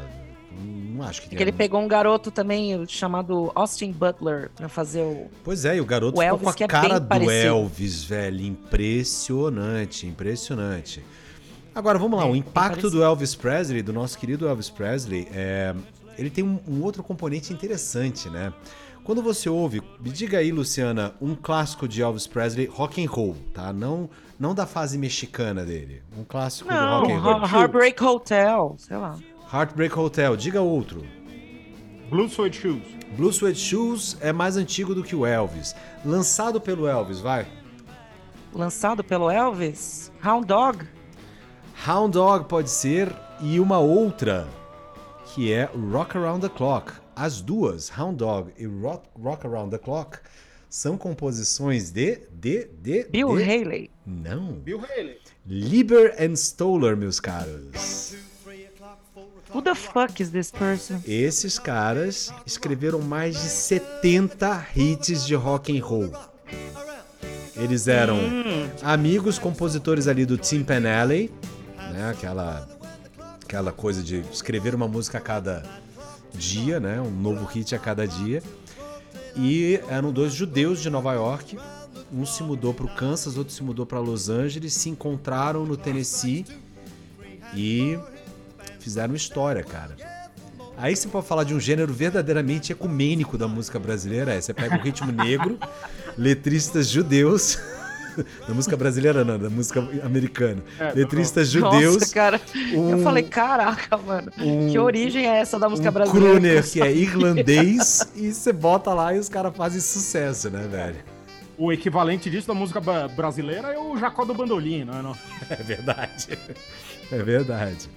não acho que. Porque ele pegou um garoto também chamado Austin Butler pra fazer o. Pois é, e o garoto O ficou Elvis, com a é cara bem do parecido. Elvis, velho. Impressionante, impressionante. Agora, vamos lá. É, o impacto do Elvis Presley, do nosso querido Elvis Presley, é, ele tem um, um outro componente interessante, né? Quando você ouve, me diga aí, Luciana, um clássico de Elvis Presley, rock and roll, tá? Não, não da fase mexicana dele. Um clássico do Não, rock and roll. Heart- Heartbreak Hotel, sei lá. Heartbreak Hotel, diga outro. Blue Suede Shoes. Blue Suede Shoes é mais antigo do que o Elvis. Lançado pelo Elvis, vai. Lançado pelo Elvis, Hound Dog. Hound Dog pode ser e uma outra que é Rock Around the Clock. As duas, Hound Dog e Rock, Rock Around the Clock, são composições de de de Bill de... Haley. Não, Bill Haley. Lieber and Stoller, meus caros. Who the fuck is this person? Esses caras escreveram mais de 70 hits de rock and roll. Eles eram amigos compositores ali do Tim Panelli, né? Aquela aquela coisa de escrever uma música a cada dia, né? Um novo hit a cada dia. E eram dois judeus de Nova York. Um se mudou para o Kansas, outro se mudou para Los Angeles, se encontraram no Tennessee e fizeram história, cara. Aí você pode falar de um gênero verdadeiramente ecumênico da música brasileira. É, você pega o ritmo negro, letristas judeus. Da música brasileira, não, da música americana. letristas judeus. Nossa, cara. Eu um- falei, caraca, mano. que origem é essa da música um brasileira? crooner que é irlandês e você bota lá e os caras fazem sucesso, né, velho? O equivalente disso da música brasileira é o Jacó do Bandolim, não é? Não? É verdade. É verdade.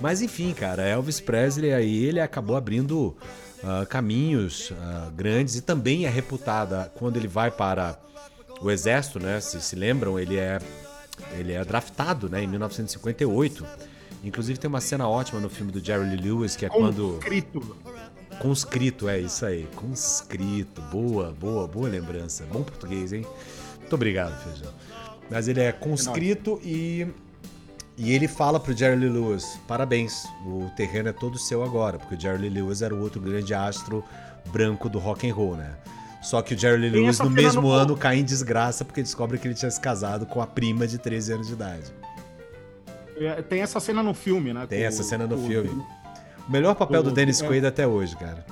Mas enfim, cara, Elvis Presley aí ele acabou abrindo ah, caminhos ah, grandes e também é reputada quando ele vai para o exército, né? Se se lembram, ele é ele é draftado, né, em 1958. Inclusive tem uma cena ótima no filme do Jerry Lee Lewis que é quando Conscrito. Conscrito, é isso aí. Conscrito. Boa, boa, boa lembrança. Bom português, hein? Muito obrigado, Feijão. Mas ele é conscrito e. E ele fala pro Jerry Lee Lewis: parabéns, o terreno é todo seu agora, porque o Jerry Lee Lewis era o outro grande astro branco do rock and roll, né? Só que o Jerry Lee Lewis no mesmo no- ano cai em desgraça porque descobre que ele tinha se casado com a prima de 13 anos de idade. É, Tem essa cena no filme, né? Tem com- essa cena no com- filme. O melhor papel do o- Dennis é. Quaid até hoje, cara.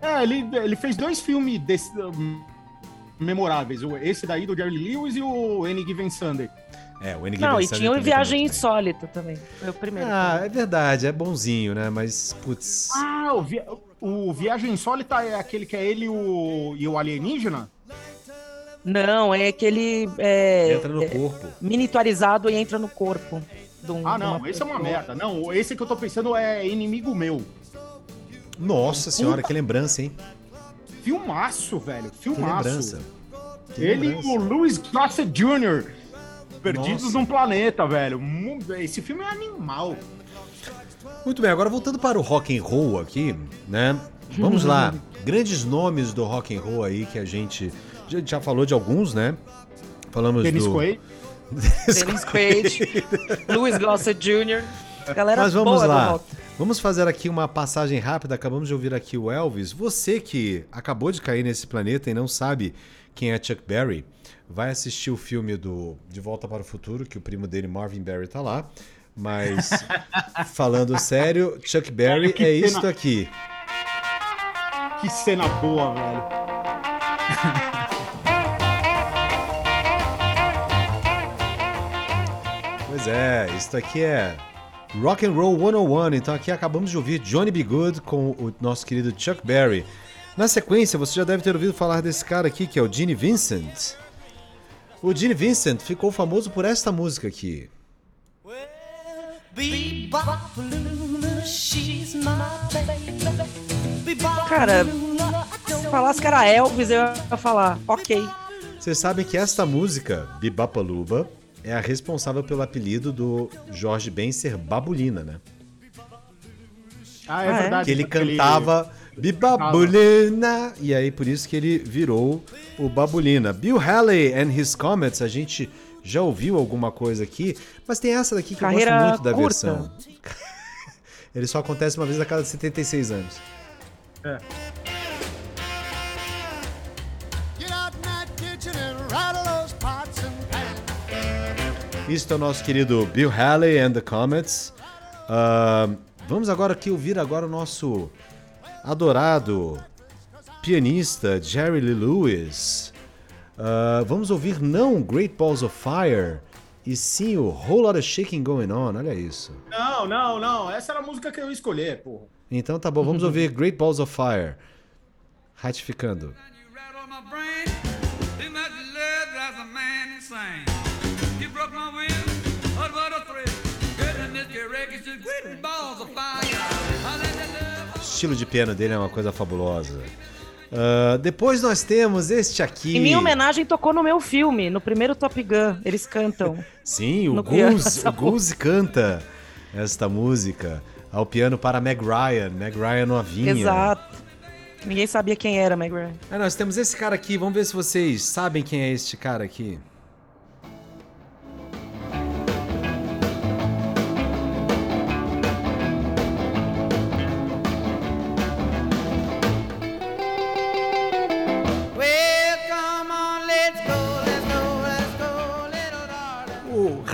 É, ele, ele fez dois filmes desse, um, memoráveis. o- Esse daí do Jerry Lewis e o Any Given Sunday. É, o N. Não, e tinha o também Viagem. Insólita também. Foi o primeiro. Ah, é verdade, é bonzinho, né? Mas, putz. Ah, o, via- o Viagem Insólita é aquele que é ele e o, e o alienígena? Não, é aquele é, entra no corpo. miniaturizado e entra no corpo. de um- Ah, não, uma esse é uma merda. Não, esse que eu tô pensando é Inimigo Meu. Nossa senhora, que lembrança, hein? Filmaço, velho. Que Filmaço. lembrança. Que Ele e o Louis Gossett Jr. Perdidos Nossa. num planeta, velho. Esse filme é animal. Muito bem, agora voltando para o rock and roll aqui, né? Vamos lá. Grandes nomes do rock and roll aí que a gente a gente já falou de alguns, né? Falamos Dennis do Quaid. Dennis Quaid, Louis Gossett Jr. Galera Mas vamos boa do lá. rock. Vamos fazer aqui uma passagem rápida. Acabamos de ouvir aqui o Elvis. Você que acabou de cair nesse planeta e não sabe quem é Chuck Berry, vai assistir o filme do De Volta para o Futuro, que o primo dele, Marvin Barry, tá lá. Mas, falando sério, Chuck Berry é cena- isto aqui. Que cena boa, velho. Pois é, isto aqui é Rock and Roll 101. Então aqui acabamos de ouvir Johnny B. Good com o nosso querido Chuck Berry. Na sequência, você já deve ter ouvido falar desse cara aqui, que é o Gene Vincent. O Gene Vincent ficou famoso por esta música aqui. Cara, se falasse que era Elvis, eu ia falar, ok. Vocês sabem que esta música, Bibapaluba, é a responsável pelo apelido do Jorge Ben ser Babulina, né? Ah, é, Ah, é? verdade. Que ele cantava Bibabulina, e aí por isso que ele virou o Babulina. Bill Haley and His Comets, a gente já ouviu alguma coisa aqui, mas tem essa daqui que Carreira eu gosto muito da curta. versão. Ele só acontece uma vez a cada 76 anos. Get out in that kitchen and rattle those pots and pans. Isto é o nosso querido Bill Haley and the Comets. Ahn, vamos agora aqui ouvir agora o nosso adorado pianista Jerry Lee Lewis. Ah, vamos ouvir não Great Balls of Fire, e sim o Whole Lotta Shaking Going On, olha isso. Não, não, não. Essa era a música que eu ia escolher, porra. Então tá bom, vamos ouvir Great Balls of Fire. Ratificando. Too much love drives a man insane. Estilo de piano dele é uma coisa fabulosa. Ah, depois nós temos este aqui. Em minha homenagem, tocou no meu filme, no primeiro Top Gun. Eles cantam. Sim, o Goose, o Goose canta esta música ao piano para Meg Ryan, Meg Ryan novinha. Exato. Ninguém sabia quem era, Meg Ryan. Aí nós temos esse cara aqui, vamos ver se vocês sabem quem é este cara aqui.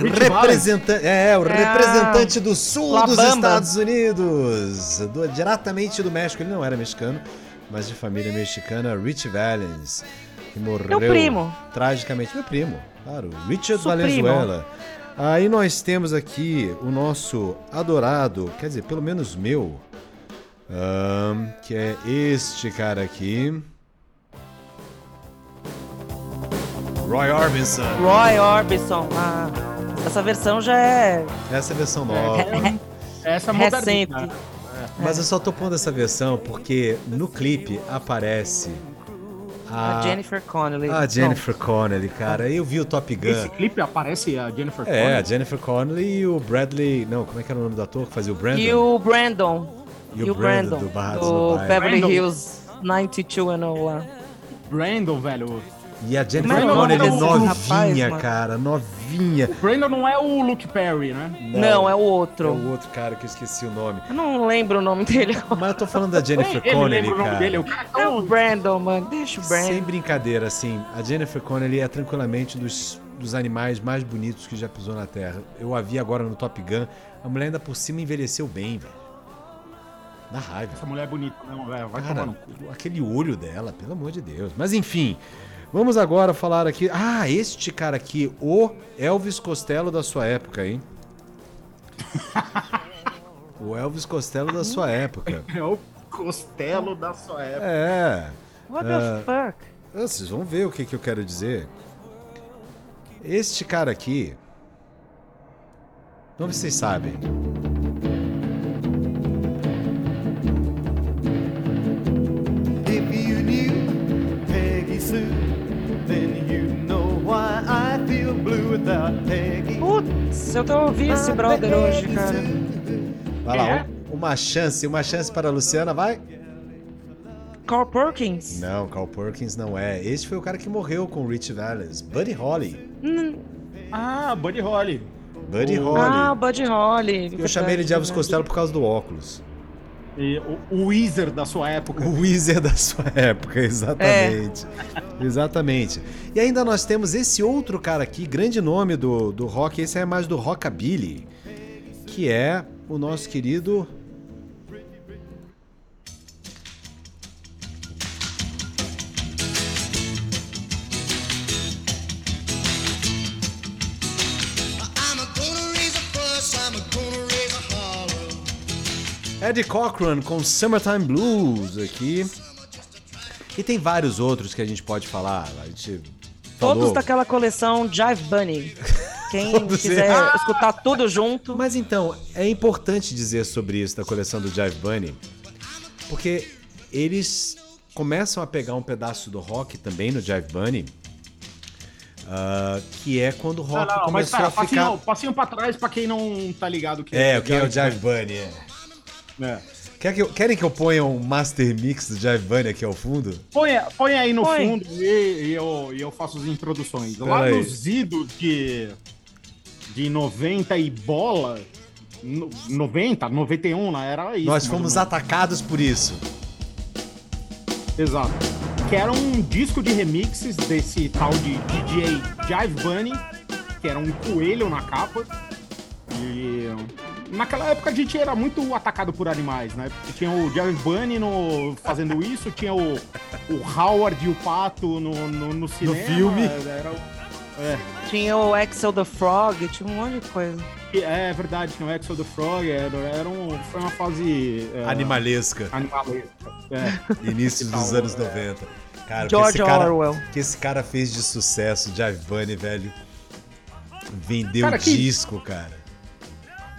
Representante, é, o É. representante do sul La dos Bamba. Estados Unidos, do- diretamente do México. Ele não era mexicano, mas de família mexicana, Rich Valens, que morreu primo. tragicamente. Meu primo, claro, Richard Seu primo. Valenzuela. Aí nós temos aqui o nosso adorado, quer dizer, pelo menos meu, ahn, que é este cara aqui. Roy Orbison. Roy Orbison. Ah, essa versão já é Essa é a versão nova. Essa é recente. moderna. Mas eu só tô pondo essa versão porque no clipe aparece a, A Jennifer Connelly. a Jennifer Connelly, cara. Eu vi o Top Gun. Esse clipe aparece a Jennifer É, a Connelly. Jennifer Connelly e o Bradley. Não, como é que era o nome do ator que fazia o Brandon? E o Brandon. E o Brandon, do Barrados do Bairro. Beverly. Hills 92 and all lá. Brandon, velho. E a Jennifer é o Connelly desse novinha, rapaz, cara, novinha. Brandon não é o Luke Perry, né? Não, é o É outro. o outro cara que eu esqueci o nome. Eu não lembro o nome dele agora. Mas eu tô falando da Jennifer Ele Connelly, lembra o nome cara. dele, o cara é É o Brandon, mano. Deixa o Sem Brandon. brincadeira, assim, a Jennifer Connelly é tranquilamente dos, dos animais mais bonitos que já pisou na Terra. Eu a vi agora no Top Gun. A mulher ainda por cima envelheceu bem, velho. Dá raiva. Essa mulher é bonita, não, velho. Vai tomar Cara, no cu. aquele olho dela, pelo amor de Deus. Mas enfim, vamos agora falar aqui. Ah, este cara aqui, o Elvis Costello da sua época, hein? o Elvis Costello da sua época. É o costelo da sua época. É. What the fuck? Ah, Vocês vão ver o que, que eu quero dizer. Este cara aqui. Se vocês sabem. Putz, eu tô ouvindo esse brother hoje, cara. Vai lá, um- uma chance, uma chance para a Luciana, vai? Carl Perkins? Não, Carl Perkins não é. Este foi o cara que morreu com o Rich Valens. Buddy Holly. Ah, Buddy Holly. Buddy Oh. Holly. Ah, Buddy Holly. eu chamei ele de Elvis Costello por causa do óculos. E o, o Weezer da sua época. O Weezer da sua época, exatamente. Exatamente. E ainda nós temos esse outro cara aqui, grande nome do, do rock, esse é mais do Rockabilly, que é o nosso querido. Eddie Cochran com Summertime Blues aqui. E tem vários outros que a gente pode falar. A gente Todos falou. daquela coleção Jive Bunny. Quem Todos quiser eles. escutar tudo junto. Mas então, é importante dizer sobre isso da coleção do Jive Bunny, porque eles começam a pegar um pedaço do rock também no Jive Bunny, ah, que é quando o Não, rock não, mas começou pera, a ficar... passinho, passinho pra trás pra quem não tá ligado. Que É, o que é o Jive Bunny, é. É. Quer que eu- Querem que eu ponha um Master Mix do Jive Bunny aqui ao fundo? Põe, põe aí no Põe. fundo e, e eu, e eu faço as introduções. Lá Pera aí. nos idos de, de 90 e bola, no- 90, 91, né? Era isso. Nós fomos atacados por isso. Exato. Que era um disco de remixes desse tal de DJ Jive Bunny, que era um coelho na capa. E naquela época a gente era muito atacado por animais, né? Porque tinha o Jive Bunny no, fazendo isso, tinha o, o Howard e o Pato no, no, no cinema. filme. Era, é, Tinha o Axel the Frog, tinha um monte de coisa. que- é verdade, tinha o Exo the Frog, era, era um, foi uma fase é, Animalesca. animalesca. É. Início dos Então, anos é. 90. Cara, o que George esse cara, Orwell. o que esse cara fez de sucesso, Jive Bunny, velho. Vendeu Cara, que- disco, cara.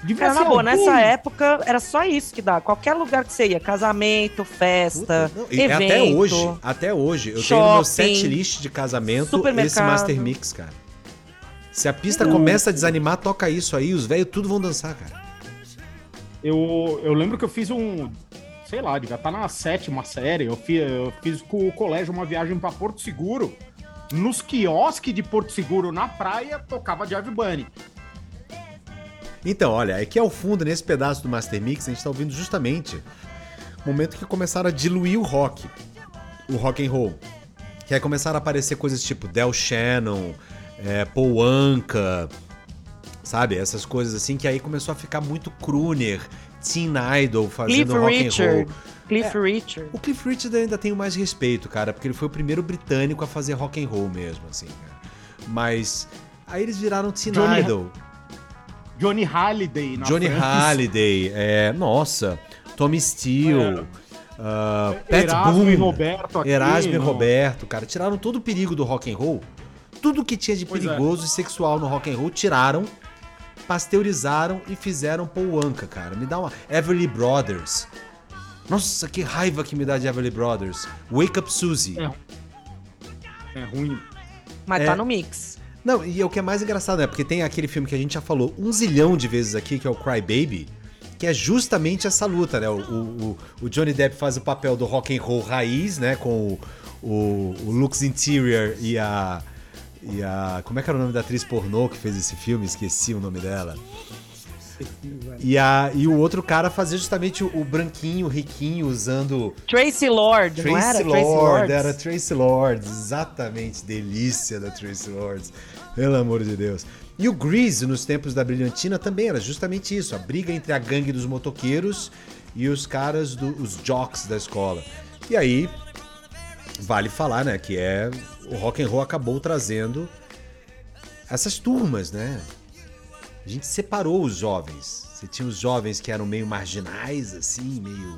Devia Cara, na boa, nessa época era só isso que dá. Qualquer lugar que você ia, casamento, festa, Puta, e evento. até hoje, até hoje, eu tenho no meu shopping, set list de casamento esse. Master Mix, cara. Se a pista começa a desanimar, toca isso aí, os velhos tudo vão dançar, cara. Eu, eu lembro que eu fiz um. Sei lá, devia estar na sétima série. Eu fiz, eu fiz com o colégio uma viagem pra Porto Seguro. Nos quiosques de Porto Seguro, na praia, tocava Jive Bunny. Então, olha, aqui ao fundo, nesse pedaço do Master Mix, a gente tá ouvindo justamente o momento que começaram a diluir o rock, o rock and roll. Que aí começaram a aparecer coisas tipo Del Shannon, é, Paul Anka, sabe? Essas coisas assim, que aí começou a ficar muito crooner, teen idol fazendo Cliff rock and roll. Richard. Cliff Richard. O Cliff Richard ainda tenho mais respeito, cara, porque ele foi o primeiro britânico a fazer rock and roll mesmo, assim, cara. Mas aí eles viraram teen Johnny- idol. Johnny Halliday na Johnny França. Halliday, é, nossa, Tommy Steele, ah, Pat É. Erasmo Boone, e Roberto aqui, Erasmo e no- Roberto, cara, tiraram todo o perigo do rock and roll, tudo que tinha de Pois é. perigoso e sexual no rock and roll, tiraram, pasteurizaram e fizeram Paul Anka, cara. Me dá uma Everly Brothers. Nossa, que raiva que me dá de Everly Brothers. Wake Up Susie. É. É ruim. Mas É. tá no mix. Não, e é o que é mais engraçado, né? Porque tem aquele filme que a gente já falou um zilhão de vezes aqui, que é o Cry Baby, que é justamente essa luta, né? O, o, o Johnny Depp faz o papel do rock and roll raiz, né? Com o, o, o Lux Interior e a. E a. Como é que era o nome da atriz pornô que fez esse filme? Esqueci o nome dela. E, a, e o outro cara fazia justamente o, o branquinho, o riquinho, usando Tracy Lord, não era? Tracy Tracy Lord, era Tracy Lords, exatamente, delícia da Tracy Lords, pelo amor de Deus. E o Grease, nos tempos da Brilhantina, também era justamente isso, a briga entre a gangue dos motoqueiros e os caras, do, os jocks da escola. E aí, vale falar, né, que é, o rock and roll acabou trazendo essas turmas, né, a gente separou os jovens. Você tinha os jovens que eram meio marginais, assim, meio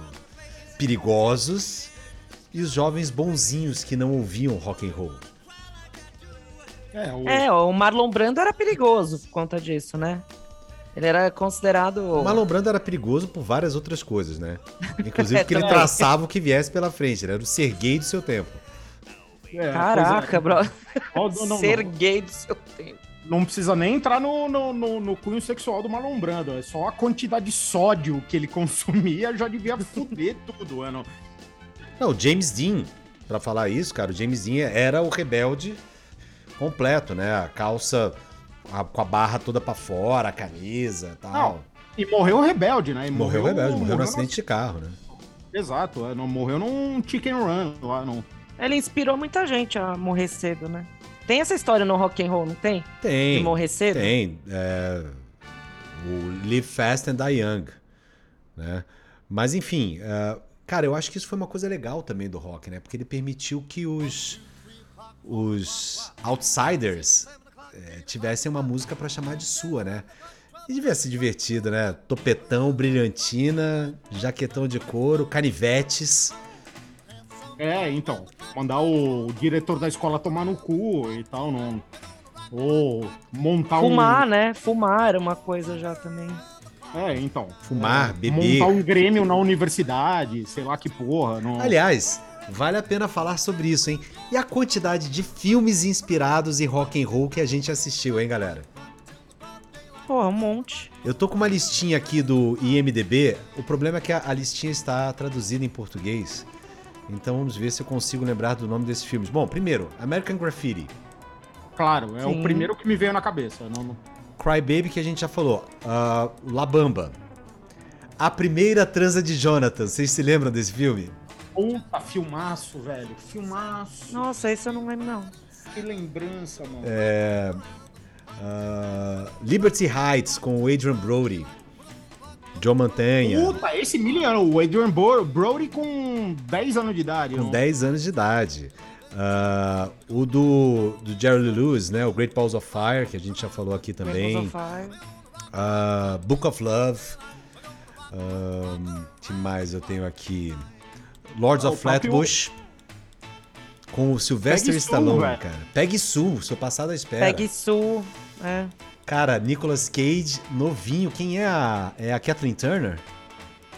perigosos, e os jovens bonzinhos que não ouviam rock and roll. É, o, É, o Marlon Brando era perigoso por conta disso, né? Ele era considerado. O Marlon Brando era perigoso por várias outras coisas, né? Inclusive porque ele também. traçava o que viesse pela frente. Ele era o Serguei do seu tempo. é, Caraca, é. bro. Não, não, Ser gay do seu tempo. Não precisa nem entrar no, no, no, no cunho sexual do Marlon Brando. É só a quantidade de sódio que ele consumia já devia fuder tudo, mano. Não, o James Dean, pra falar isso, cara, o James Dean era o rebelde completo, né? A calça a- com a barra toda pra fora, a camisa e tal. Não, E morreu rebelde, né? E morreu rebelde, morreu no acidente de carro, né? Exato, é, não morreu num chicken run lá, não. Ele inspirou muita gente a morrer cedo, né? Tem essa história no rock and roll, não tem? Tem. De morrer cedo? Tem. é, o Live Fast and Die Young. Né? Mas, enfim, é, cara, eu acho que isso foi uma coisa legal também do rock, né? Porque ele permitiu que os, os outsiders é, tivessem uma música pra chamar de sua, né? E devia ser divertido, né? Topetão, brilhantina, jaquetão de couro, canivetes. É, então, mandar o diretor da escola tomar no cu e tal, não. Ou montar Fumar, um. né? Fumar era uma coisa já também. É, então. Fumar, é, beber. Montar um grêmio na universidade, sei lá que porra. Não... Aliás, vale a pena falar sobre isso, hein? E a quantidade de filmes inspirados em rock and roll que a gente assistiu, hein, galera? Pô, um monte. Eu tô com uma listinha aqui do IMDB. O problema é que a, a listinha está traduzida em português. Então vamos ver se eu consigo lembrar do nome desses filmes. Bom, primeiro, American Graffiti. Claro, é Sim. o primeiro que me veio na cabeça. Não, não- Cry Baby, que a gente já falou. Ah, La Bamba. A Primeira Transa de Jonathan. Vocês se lembram desse filme? Puta, filmaço, velho. Filmaço. Nossa, esse eu não lembro, não. Que lembrança, mano. É, ah, Liberty Heights, com o Adrian Brody. Joe Mantanha. Puta, esse miliano, o Adrian Brody com 10 anos de idade. Com não? 10 anos de idade. Ah, o do, do Jerry Lewis, né? O Great Balls of Fire, que a gente já falou aqui também. Balls of Fire. Ah, Book of Love. Um, que mais eu tenho aqui? Lords Ah, of próprio- Flatbush. Com o Sylvester Peggy Stallone, velho. cara. Peggy Sue, seu passado à espera. Peggy Sue. É. Cara, Nicolas Cage, novinho. Quem é a. É a Kathleen Turner?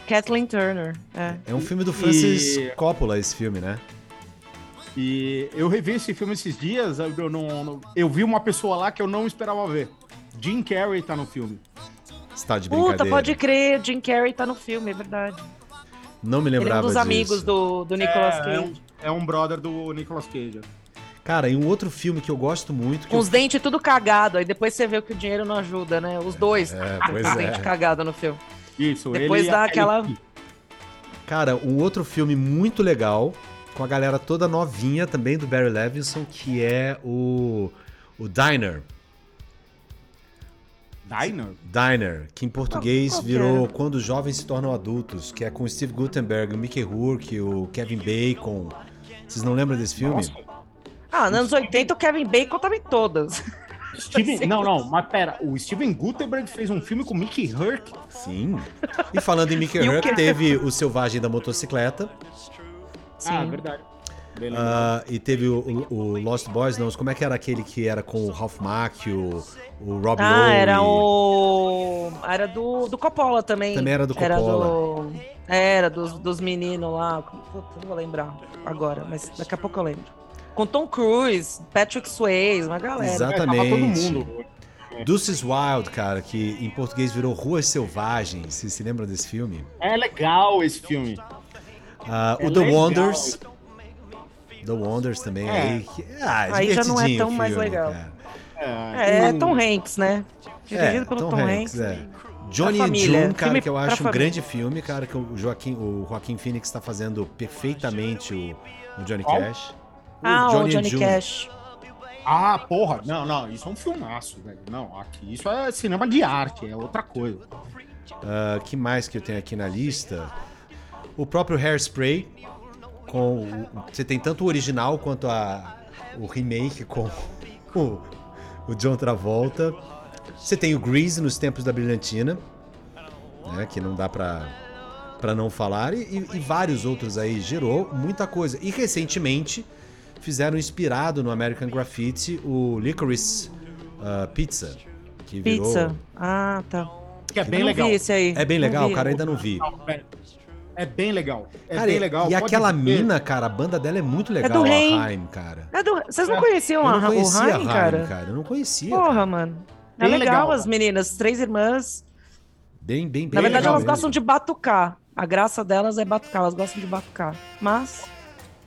Kathleen Turner. É. É um filme do Francis E- Coppola, esse filme, né? E eu revi esse filme esses dias, eu, não, não- eu vi uma pessoa lá que eu não esperava ver. Jim Carrey tá no filme. Você tá de brincadeira. Puta, pode crer, Jim Carrey tá no filme, é verdade. Não me Ele é lembrava um dos disso. amigos do, do Nicolas é, Cage. É um, é um brother do Nicolas Cage. Cara, e um outro filme que eu gosto muito. Com eu- os dentes tudo cagado, aí depois você vê que o dinheiro não ajuda, né? Os dois. É, com pois os é. dentes cagados no filme. Isso, Depois ele- dá aquela- Cara, um outro filme muito legal, com a galera toda novinha também do Barry Levinson, que é o, o Diner. Diner? Diner, que em português Qual que virou é? Quando os Jovens se Tornam Adultos, que é com o Steve Gutenberg, o Mickey Rourke, o Kevin Bacon. Vocês não lembram desse filme? Nossa, Ah, nos anos 80 o Kevin Bacon tava em todas. Steven, não, não, mas pera, o Steven Gutenberg fez um filme com Mickey Herc. Sim. E falando em Mickey quê? teve o Selvagem da Motocicleta. Sim. verdade. ah, e teve o, o- o Lost Boys, não. Como é que era aquele que era com o Ralph Macchio, o Rob Ah, Lowe? era o. Era do, do Coppola também. Também era do Era, Coppola. do... era dos, dos meninos lá. Puta, não vou lembrar agora, mas daqui a pouco eu lembro. Com Tom Cruise, Patrick Swayze, uma galera. Exatamente. É, tava todo mundo. Deuces Wild, cara, que em português virou Ruas Selvagens. Vocês se lembram desse filme? É legal esse filme. Ah, É o The legal. Wonders. The Wonders também É. aí. que- Ah, Aí já não é tão o mais filme, legal. cara. É, o- Tom Hanks, né? Dirigido É, pelo Tom, Tom, Hanks, Hanks. é. Johnny and June, cara, filme que eu acho um família. grande filme, cara, que o Joaquim, o Joaquim Phoenix tá fazendo perfeitamente o, o Johnny? Cash. Ah, Johnny June. Cash. Ah, porra, não, não, isso é um filmaço, velho. Não, aqui isso é cinema de arte, é outra coisa. Ah, que mais que eu tenho aqui na lista? O próprio Hairspray. Com o- você tem tanto o original quanto a, o remake com o, o John Travolta. Você tem o Grease nos tempos da Brilhantina, né, que não dá pra, pra não falar, e, e- e vários outros aí. Gerou muita coisa. E recentemente fizeram inspirado no American Graffiti o Licorice ah, Pizza. Que virou, Pizza. Ah, tá. Que é bem não legal. vi esse aí. É bem Não legal, vi. cara, ainda não vi. É bem legal. É Cara, bem e- legal. E pode aquela ver. mina, cara, a banda dela é muito legal, do a. Haim, cara. É do- Vocês não É. conheciam Eu a, não conhecia o a Haim, cara? cara. Eu não conhecia. Porra, cara. mano. É legal, legal. as meninas, três irmãs. Bem, bem, bem Na verdade, legal elas mesmo. gostam de batucar. A graça delas é batucar, elas gostam de batucar. Mas,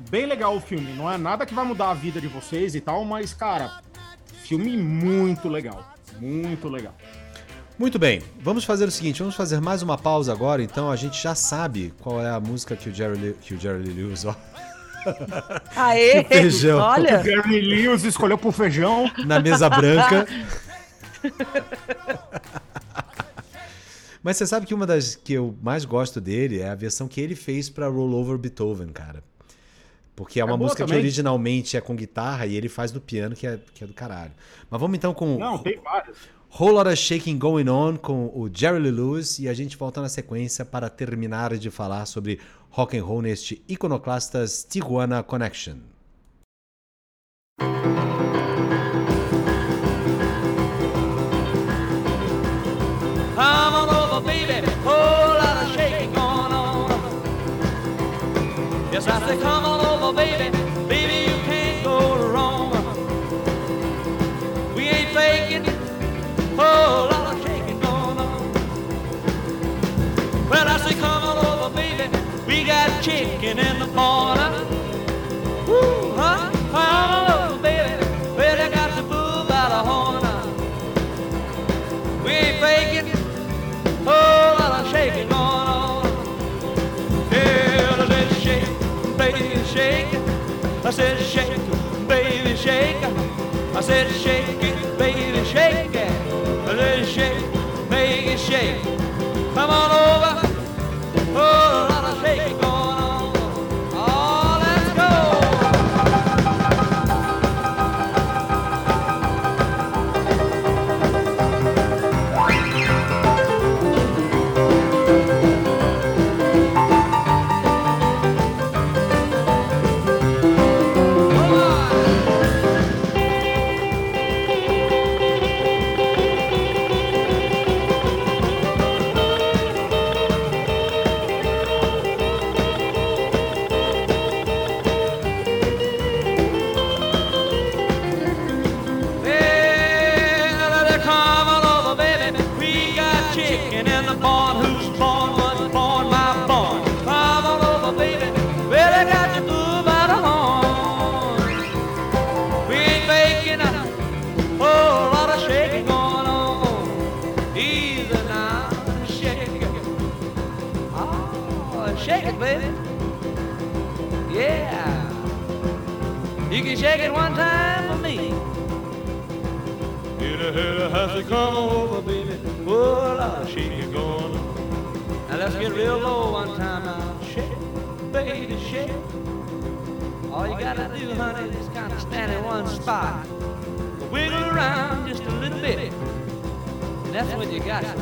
Bem legal o filme. Não é nada que vai mudar a vida de vocês e tal, mas, cara, filme muito legal. Muito legal. Muito bem, vamos fazer o seguinte, vamos fazer mais uma pausa agora, então a gente já sabe qual é a música que o Jerry, Lee- que o Jerry Lee Lewis, ó, Aê! Que feijão. Olha, Gary Lewis escolheu pro feijão. na mesa branca. Mas você sabe que uma das que eu mais gosto dele é a versão que ele fez pra Roll Over Beethoven, cara. Porque é uma boa música que também. originalmente é com guitarra e ele faz no piano, que é, que é do caralho. Mas vamos então com Não, tem vários. Whole Lotta Shaking Going On com o Jerry Lee Lewis e a gente volta na sequência para terminar de falar sobre rock and roll neste Iconoclastas Tijuana Connection. Come on over, baby. Whole lot of shaking going on. Yes, I say, come on in the corner. Woo, huh? Oh, on over, baby. I got the bull by the horn. We ain't faking. Oh, lot of shaking going on. Yeah, I said shake, baby, shake. I said shake, baby, shake. I said shake it, baby, shake. I said shake, baby, shake. Come on over. Oh, You can shake it one time for me. Hit a hit a has to come over, baby. Oh, a lot of shaking going. Now let's get real low one time now. Shake, baby, shake. All you gotta do, honey, is kind of stand in one spot. Wiggle around just a little bit. And that's when you got it.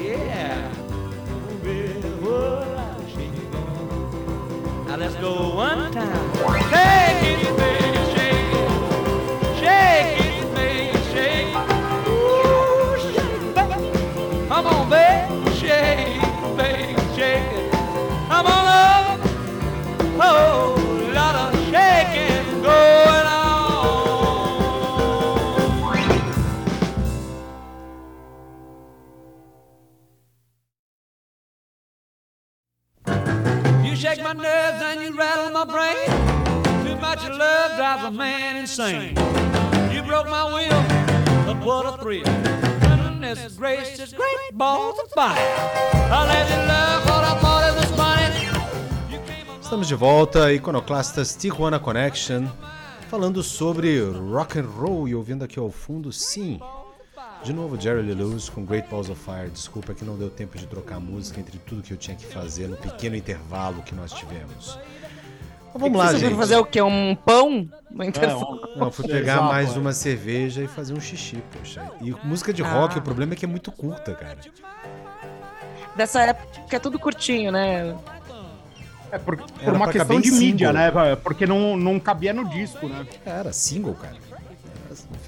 Yeah. Oh, baby, oh, a lot of shaking going on. Now let's go one time. Shake it, baby, insane. You broke my will, but what a thrill. Goodness gracious, great balls of fire. I let you love what I thought it was funny. Estamos de volta, Iconoclastas Tijuana Connection, falando sobre rock and roll e ouvindo aqui ao fundo, sim. De novo, Jerry Lee Lewis com Great Balls of Fire. Desculpa que não deu tempo de trocar a música entre tudo que eu tinha que fazer no pequeno intervalo que nós tivemos. Mas vamos lá, Você foi gente. fazer o quê? Um pão? Uma intervalo? Não, fui pegar Exato, mais é. uma cerveja e fazer um xixi, poxa. E música de rock, Ah. o problema é que é muito curta, cara. Dessa época é tudo curtinho, né? É por, por uma questão de mídia, single. né? Porque não, não cabia no disco, né? Era single, cara.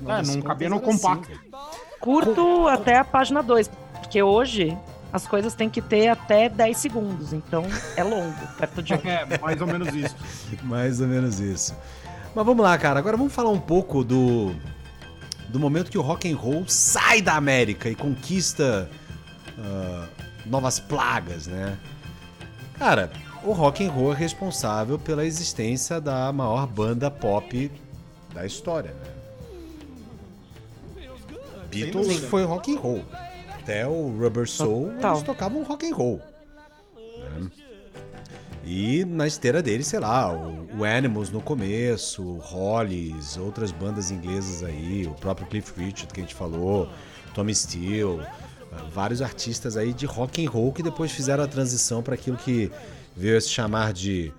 Era, É, não cabia no compacto. single. Curto até a página 2, porque hoje as coisas têm que ter até 10 segundos, então é longo, perto de. É, mais ou menos isso. Mais ou menos isso. Mas vamos lá, cara. Agora vamos falar um pouco do do momento que o rock and roll sai da América e conquista ah, novas plagas, né? Cara, o rock and roll é responsável pela existência da maior banda pop da história, né? Beatles foi rock and roll. Até o Rubber Soul, Total. eles tocavam rock and roll. né? E na esteira deles, sei lá, o, o Animals no começo, o Hollies, outras bandas inglesas aí, o próprio Cliff Richard que a gente falou, Tommy Steele, vários artistas aí de rock and roll que depois fizeram a transição para aquilo que veio a se chamar de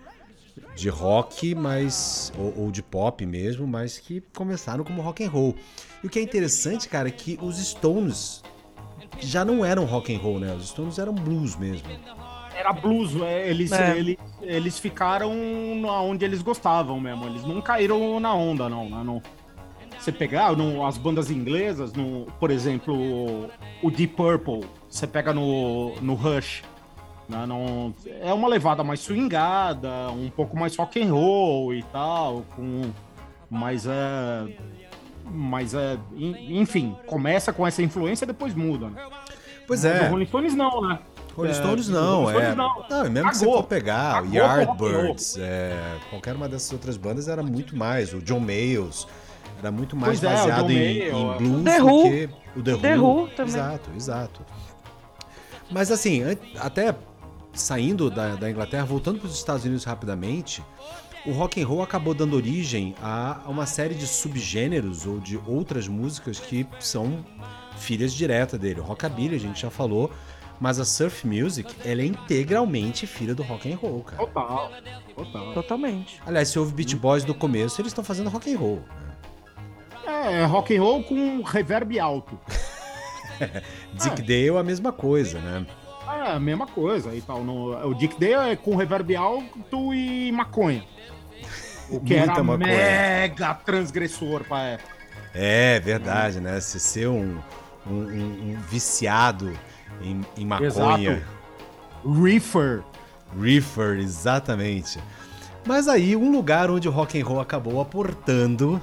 de rock, mas ou, ou de pop mesmo, mas que começaram como rock and roll. E o que é interessante, cara, é que os Stones já não eram rock and roll, né? Os Stones eram blues mesmo. Era blues, é, eles, É. eles, eles ficaram onde eles gostavam mesmo. Eles não caíram na onda, não. né? não. Você pegar no- as bandas inglesas, no, por exemplo, o- o Deep Purple, você pega no, no Rush. né? Não, é uma levada mais swingada, um pouco mais rock and roll e tal, com, mas é. Mas é. en- Enfim, começa com essa influência e depois muda. Né? Pois No é. Rolling Stones não, né? Rolling É, Stones no não, Rolling é. Stones não. Não, e mesmo que você for pegar o Cagou. Yardbirds, é, qualquer uma dessas outras bandas era muito mais. O John Mayles era muito mais Pois é, baseado John em, em é. blues The do Who. que o The Who. The Who também. Exato, exato. Mas assim, até saindo da, da Inglaterra, voltando para os Estados Unidos rapidamente, o rock and roll acabou dando origem a uma série de subgêneros ou de outras músicas que são filhas direta dele. O rockabilly a gente já falou, mas a surf music ela é integralmente filha do rock and roll, cara. Total. Total. Totalmente. Aliás, se houve Beach Boys do começo, eles estão fazendo rock and roll. É, rock and roll com reverb alto. Dick Dale a mesma coisa, né? É, a mesma coisa e tal. No, o Dick Dale é com reverb alto e maconha. O que Muita era maconha. mega transgressor pra época. É verdade, né? Se ser um, um- um- um viciado em, em maconha. Exato. Reefer. Reefer, exatamente. Mas aí, um lugar onde o rock and roll acabou aportando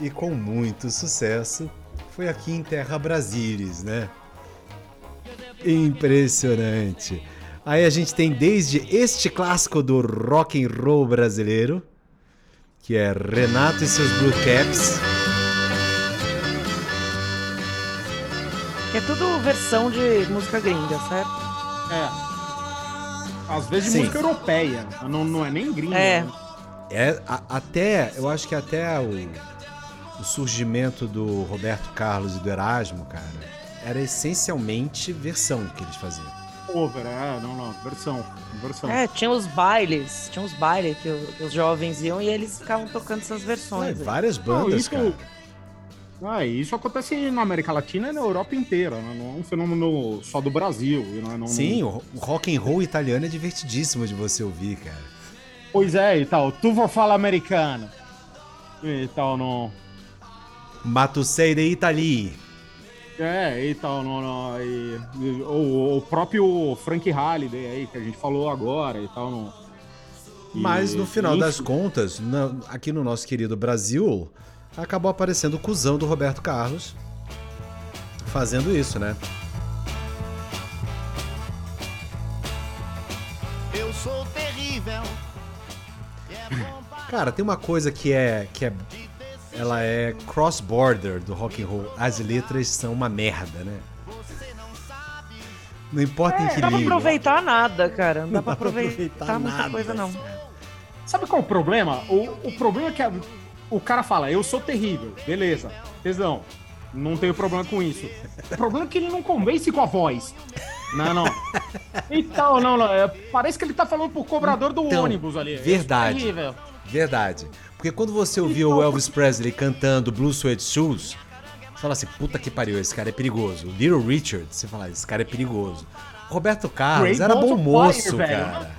e com muito sucesso foi aqui em Terra Brasilis, né? Impressionante. Aí a gente tem desde este clássico do rock and roll brasileiro, que é Renato e seus Blue Caps. É tudo versão de música gringa, certo? É. Às vezes de Sim. música europeia. Não, não é nem gringa. É. né? É, a- até, eu acho que até o, o surgimento do Roberto Carlos e do Erasmo, cara, era essencialmente versão que eles faziam. Cover, é, não, não. Versão. Versão. É, tinha os bailes, tinha os bailes que, o- que os jovens iam e eles ficavam tocando essas versões. aí. várias Não, bandas, isso, cara. Ah, isso acontece na América Latina e na Europa inteira, né? não é um fenômeno só do Brasil. Não, é- não, Sim, o, o rock and roll italiano é divertidíssimo de você ouvir, cara. Pois é, e tal. Tu vou falar americano. E tal, não. Mato sei de Itali. É, e tal, não, não. E, e o, o próprio Frank Halliday aí, que a gente falou agora e tal, não. E- Mas no final das enfim. contas, na- aqui no nosso querido Brasil, acabou aparecendo o cuzão do Roberto Carlos fazendo isso, né? Eu sou terrível. Cara, tem uma coisa que é que é ela é cross-border do rock and roll. As letras são uma merda, né? Não importa em que Não dá pra aproveitar nada, cara. Não dá pra dá pra aproveitar, aproveitar muita nada, coisa, não. Sabe qual é o problema? O, o problema é que a- o cara fala, eu sou terrível, beleza, tesão, não tenho problema com isso. O problema é que ele não convence com a voz. Não, não. Então, não, não. é, parece que ele tá falando pro cobrador do Então, ônibus ali. Sou verdade. terrível. Verdade. Porque quando você ouvia o Elvis Presley cantando Blue Suede Shoes, você fala assim, puta que pariu, esse cara é perigoso. O Little Richard, você fala, esse cara é perigoso. Roberto Carlos Great era bom moço, Fire, cara.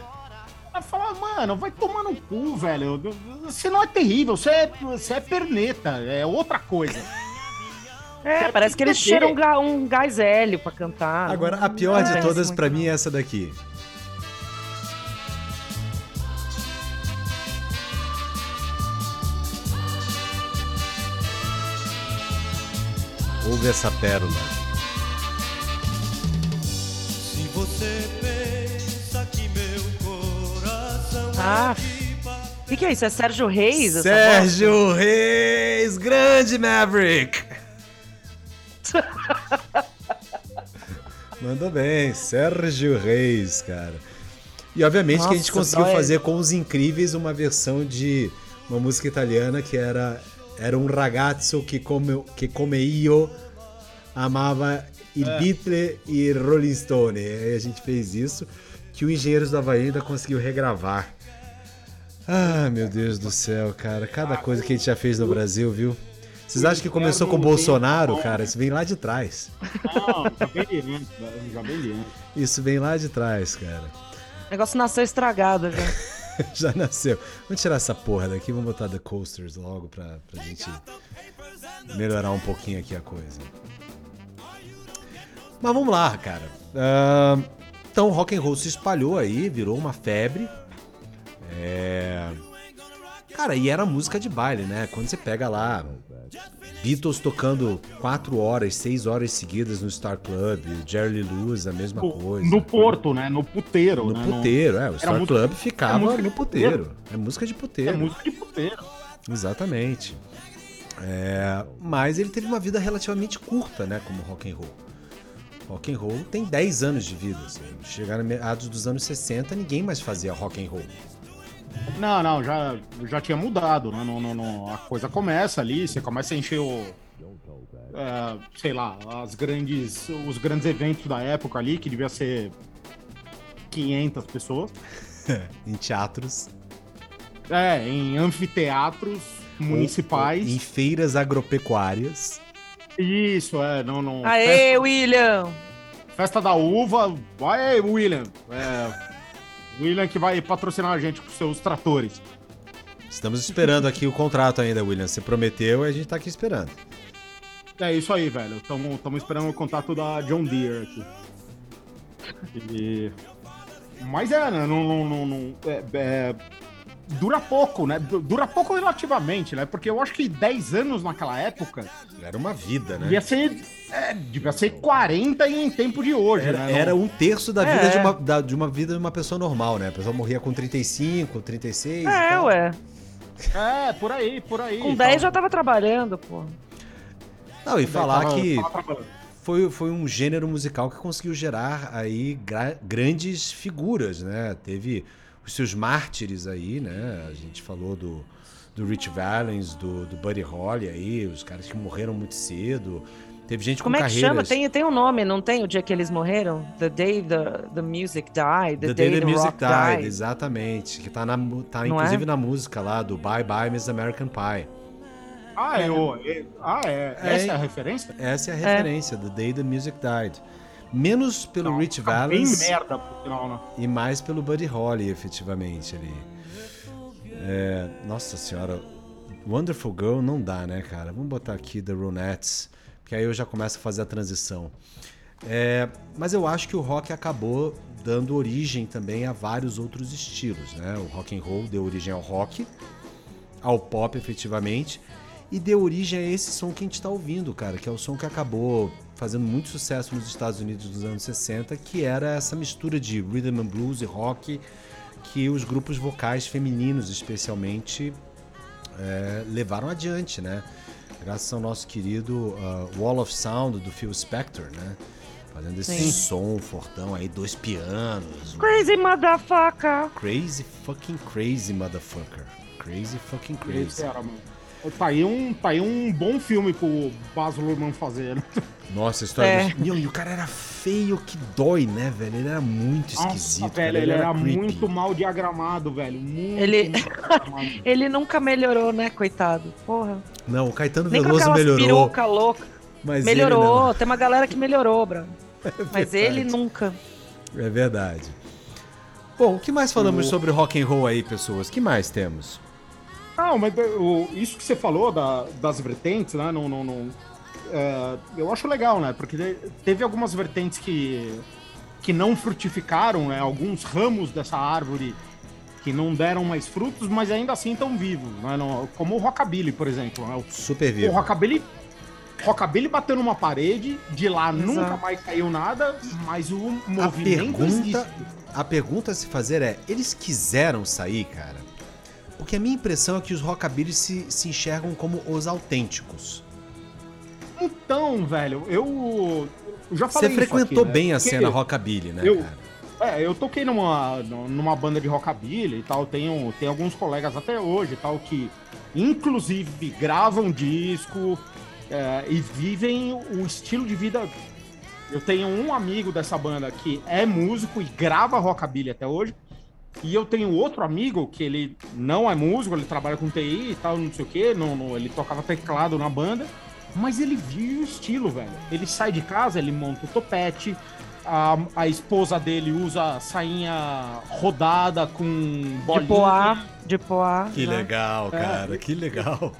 Ela fala, mano, vai tomar no cu, velho. Você não é terrível, você é, você é perneta, é outra coisa. É, parece que eles cheiram um, um gás hélio pra cantar. Agora, a pior de todas não. mim é essa daqui. Ouve essa pérola. Se você pensa que meu coração Ah, o que, que é isso? É Sérgio Reis? essa Sérgio Reis, grande Maverick! Mandou bem, Sérgio Reis, cara. E obviamente que a gente Nossa, conseguiu dói. fazer com os incríveis uma versão de uma música italiana que era era um ragazzo que come que come io amava il Beatle e Rolling Stone. E aí a gente fez isso que o Engenheiros da Havaí ainda conseguiu regravar. Ah, meu Deus do céu, cara. Cada coisa que a gente já fez no Brasil, viu? Vocês acham que começou com o Bolsonaro, cara? Isso vem lá de trás. Não, já antes, velho, já antes. Isso vem lá de trás, cara. O negócio nasceu estragado já. Já nasceu. Vamos tirar essa porra daqui, vamos botar The Coasters logo pra, pra gente melhorar um pouquinho aqui a coisa. Mas vamos lá, cara. Ah, então, rock and roll se espalhou aí, virou uma febre. É... Cara, e era música de baile, né? Quando você pega lá Beatles tocando 4 horas, 6 horas seguidas no Star Club, Jerry Lewis, a mesma coisa. No Porto, né? No puteiro. No né? puteiro, é. O Star música- Club ficava é no de puteiro. É música de É puteiro. música de puteiro. Exatamente. É, mas ele teve uma vida relativamente curta, né, como rock and roll. Rock and roll tem 10 anos de vida. Assim. Chegaram no meados dos anos 60, ninguém mais fazia rock and roll. Não, não, já, já tinha mudado, né? Não, não, não. A coisa começa ali, você começa a encher o. é, sei lá, as grandes, os grandes eventos da época ali, que devia ser 500 pessoas. em teatros, É, em anfiteatros municipais. em feiras agropecuárias. Isso, é, não, não. Aê, William! Festa, festa da uva, vai aí, William. É, William que vai patrocinar a gente com seus tratores. Estamos esperando aqui o contrato ainda, William. Você prometeu e a gente tá aqui esperando. É isso aí, velho. Estamos esperando o contato da John Deere aqui. E- Mas é, né? Não, não, não, não- é- é- Dura pouco, né? Du- Dura pouco relativamente, né? Porque eu acho que 10 anos naquela época Era uma vida, né? devia ser. É, devia ser 40 em tempo de hoje, Era, né? era um terço da vida É. de, uma, da- de uma vida de uma pessoa normal, né? A pessoa morria com 35, 36. e É, tal. ué. É, por aí, por aí. Com 10 já Tava- trabalhando, pô. Não, e falar tava- que tava foi, foi um gênero musical que conseguiu gerar aí gra- grandes figuras, né? Teve os seus mártires aí, né? A gente falou do, do Rich Valens, do, do Buddy Holly aí, os caras que morreram muito cedo. Teve gente Como com é que carreiras... chama? Tem, tem um nome, não tem? O dia que eles morreram? The Day the, the Music Died. The, The Day Day the, the Music Rock Died, Died. exatamente. Que tá, na, tá Não inclusive é? na música lá do Bye Bye Miss American Pie. Ah, é, o- é- ah, é. É, Essa é a hein? referência? Essa é a referência, The Day the Music Died. Menos pelo Não, Rich Bem Valens merda, por sinal, né? e mais pelo Buddy Holly, efetivamente, ali. É, nossa senhora, Wonderful Girl não dá, né, cara? Vamos botar aqui The Ronettes, porque aí eu já começo a fazer a transição. É, mas eu acho que o rock acabou dando origem também a vários outros estilos, né? O rock and roll deu origem ao rock, ao pop, efetivamente, e deu origem a esse som que a gente está ouvindo, cara, que é o som que acabou fazendo muito sucesso nos Estados Unidos dos anos 60, que era essa mistura de rhythm and blues e rock que os grupos vocais femininos, especialmente, é, levaram adiante, né? Graças ao nosso querido ah, Wall of Sound do Phil Spector, né? Fazendo esse Sim. som fortão aí, dois pianos. um Crazy motherfucker! Crazy fucking crazy, motherfucker. Crazy fucking crazy. Mano. Tá aí, um, tá aí um bom filme pro Baz Luhrmann fazer. né? Nossa, a história É. do... Meu, e o cara era feio que dói, né, velho? Ele era muito esquisito. Nossa, cara. velho, ele era creepy. muito mal diagramado, velho. Muito Ele- mal diagramado. Ele nunca melhorou, né, coitado? Porra. Não, o Caetano Nem Veloso melhorou. peruca louca. Mas Melhorou. ele Tem uma galera que melhorou, Bruno. Mas verdade. ele nunca. É verdade. Bom, o que mais falamos sobre rock and roll aí, pessoas? O que mais temos? Não, mas o- isso que você falou da- das vertentes, né? Não, não, não- é, eu acho legal, né? Porque te- teve algumas vertentes que, que não frutificaram, né? Alguns ramos dessa árvore que não deram mais frutos, mas ainda assim estão vivos, né? Não- como o rockabilly, por exemplo. Né? O, Super o vivo. rockabilly, rockabilly bateu numa parede, de lá Exato. nunca mais saiu nada, mas o A movimento pergunta, existe. a pergunta a se fazer é: eles quiseram sair, cara? Porque a minha impressão é que os rockabillys se, se enxergam como os autênticos. Então, velho, eu, eu já Você falei isso frequentou aqui, né? bem a Porque cena rockabilly, né, eu- cara? É, eu toquei numa, numa banda de rockabilly e tal. Tenho, tem alguns colegas até hoje e tal que, inclusive, gravam disco é, e vivem o estilo de vida. Eu tenho um amigo dessa banda que é músico e grava rockabilly até hoje. E eu tenho outro amigo que ele não é músico, ele trabalha com TI e tal, não sei o quê. Não, não- ele tocava teclado na banda. Mas ele vive o estilo, velho. Ele sai de casa, ele monta o topete, a, a esposa dele usa sainha rodada com bolinha De poá, de poá. Que né? legal, cara, que legal.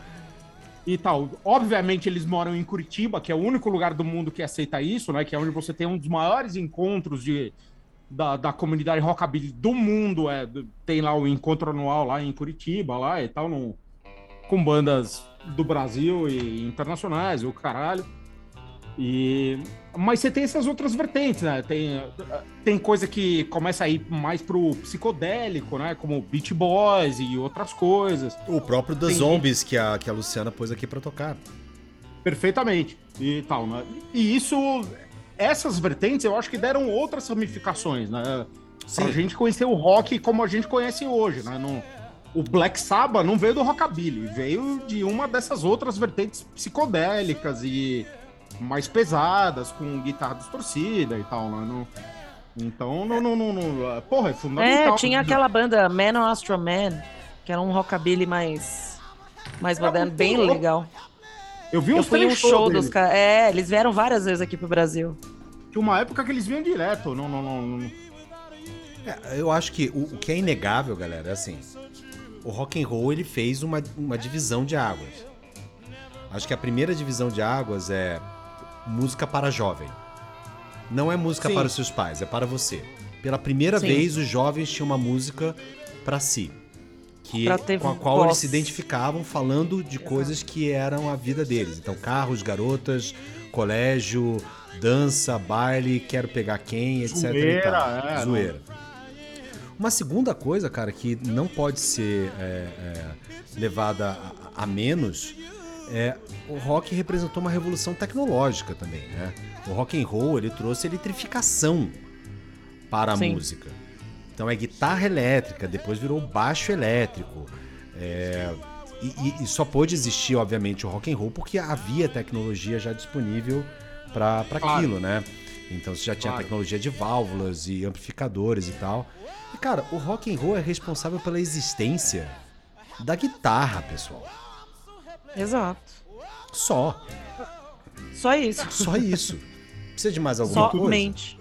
e tal. Obviamente eles moram em Curitiba, que é o único lugar do mundo que aceita isso, né? Que é onde você tem um dos maiores encontros de, da, da comunidade rockabilly do mundo. É, tem lá o encontro anual lá em Curitiba, lá e tal, no, com bandas do Brasil e internacionais, o caralho. E mas você tem essas outras vertentes, né? Tem, tem coisa que começa a ir mais pro psicodélico, né? Como Beach Boys e outras coisas. O próprio The Tem- Zombies que a, que a Luciana pôs aqui pra tocar. Perfeitamente. E tal, né? E isso, essas vertentes, eu acho que deram outras ramificações, né? Pra Sim. gente conhecer o rock como a gente conhece hoje, né? Não- o Black Sabbath não veio do rockabilly, veio de uma dessas outras vertentes psicodélicas e mais pesadas, com guitarra distorcida e tal, né? Não- então, não, não, não, não- porra, é fundamental. É, tinha aquela banda Man on Astro Man, que era um rockabilly mais, mais moderno, bem louco. legal. Eu vi Eu fui um show dos caras. É, eles vieram várias vezes aqui pro Brasil. Tinha uma época que eles vinham direto, não, não, não, não- É, eu acho que o, o que é inegável, galera, é assim. O rock and roll ele fez uma, uma divisão de águas. Acho que a primeira divisão de águas é música para jovem. Não é música Sim. para os seus pais, é para você. Pela primeira Sim. vez, os jovens tinham uma música para si. Que, com a qual voz. eles se identificavam falando de coisas que eram a vida deles. Então, carros, garotas, colégio, dança, baile, quero pegar quem, etc. e Zoeira, tal. é, Zoeira. Uma segunda coisa, cara, que não pode ser é, é, levada a, a menos é o rock representou uma revolução tecnológica também, né? O rock and roll ele trouxe eletrificação para a Sim. música. Então é guitarra elétrica, depois virou baixo elétrico. é, e, e- e só pôde existir, obviamente, o rock and roll porque havia tecnologia já disponível para Claro. aquilo, né? Então você já tinha Claro. tecnologia de válvulas e amplificadores e tal. E cara, o rock and roll é responsável pela existência da guitarra, pessoal. Exato. Só, Só isso. só isso. Precisa de mais alguma coisa? Somente.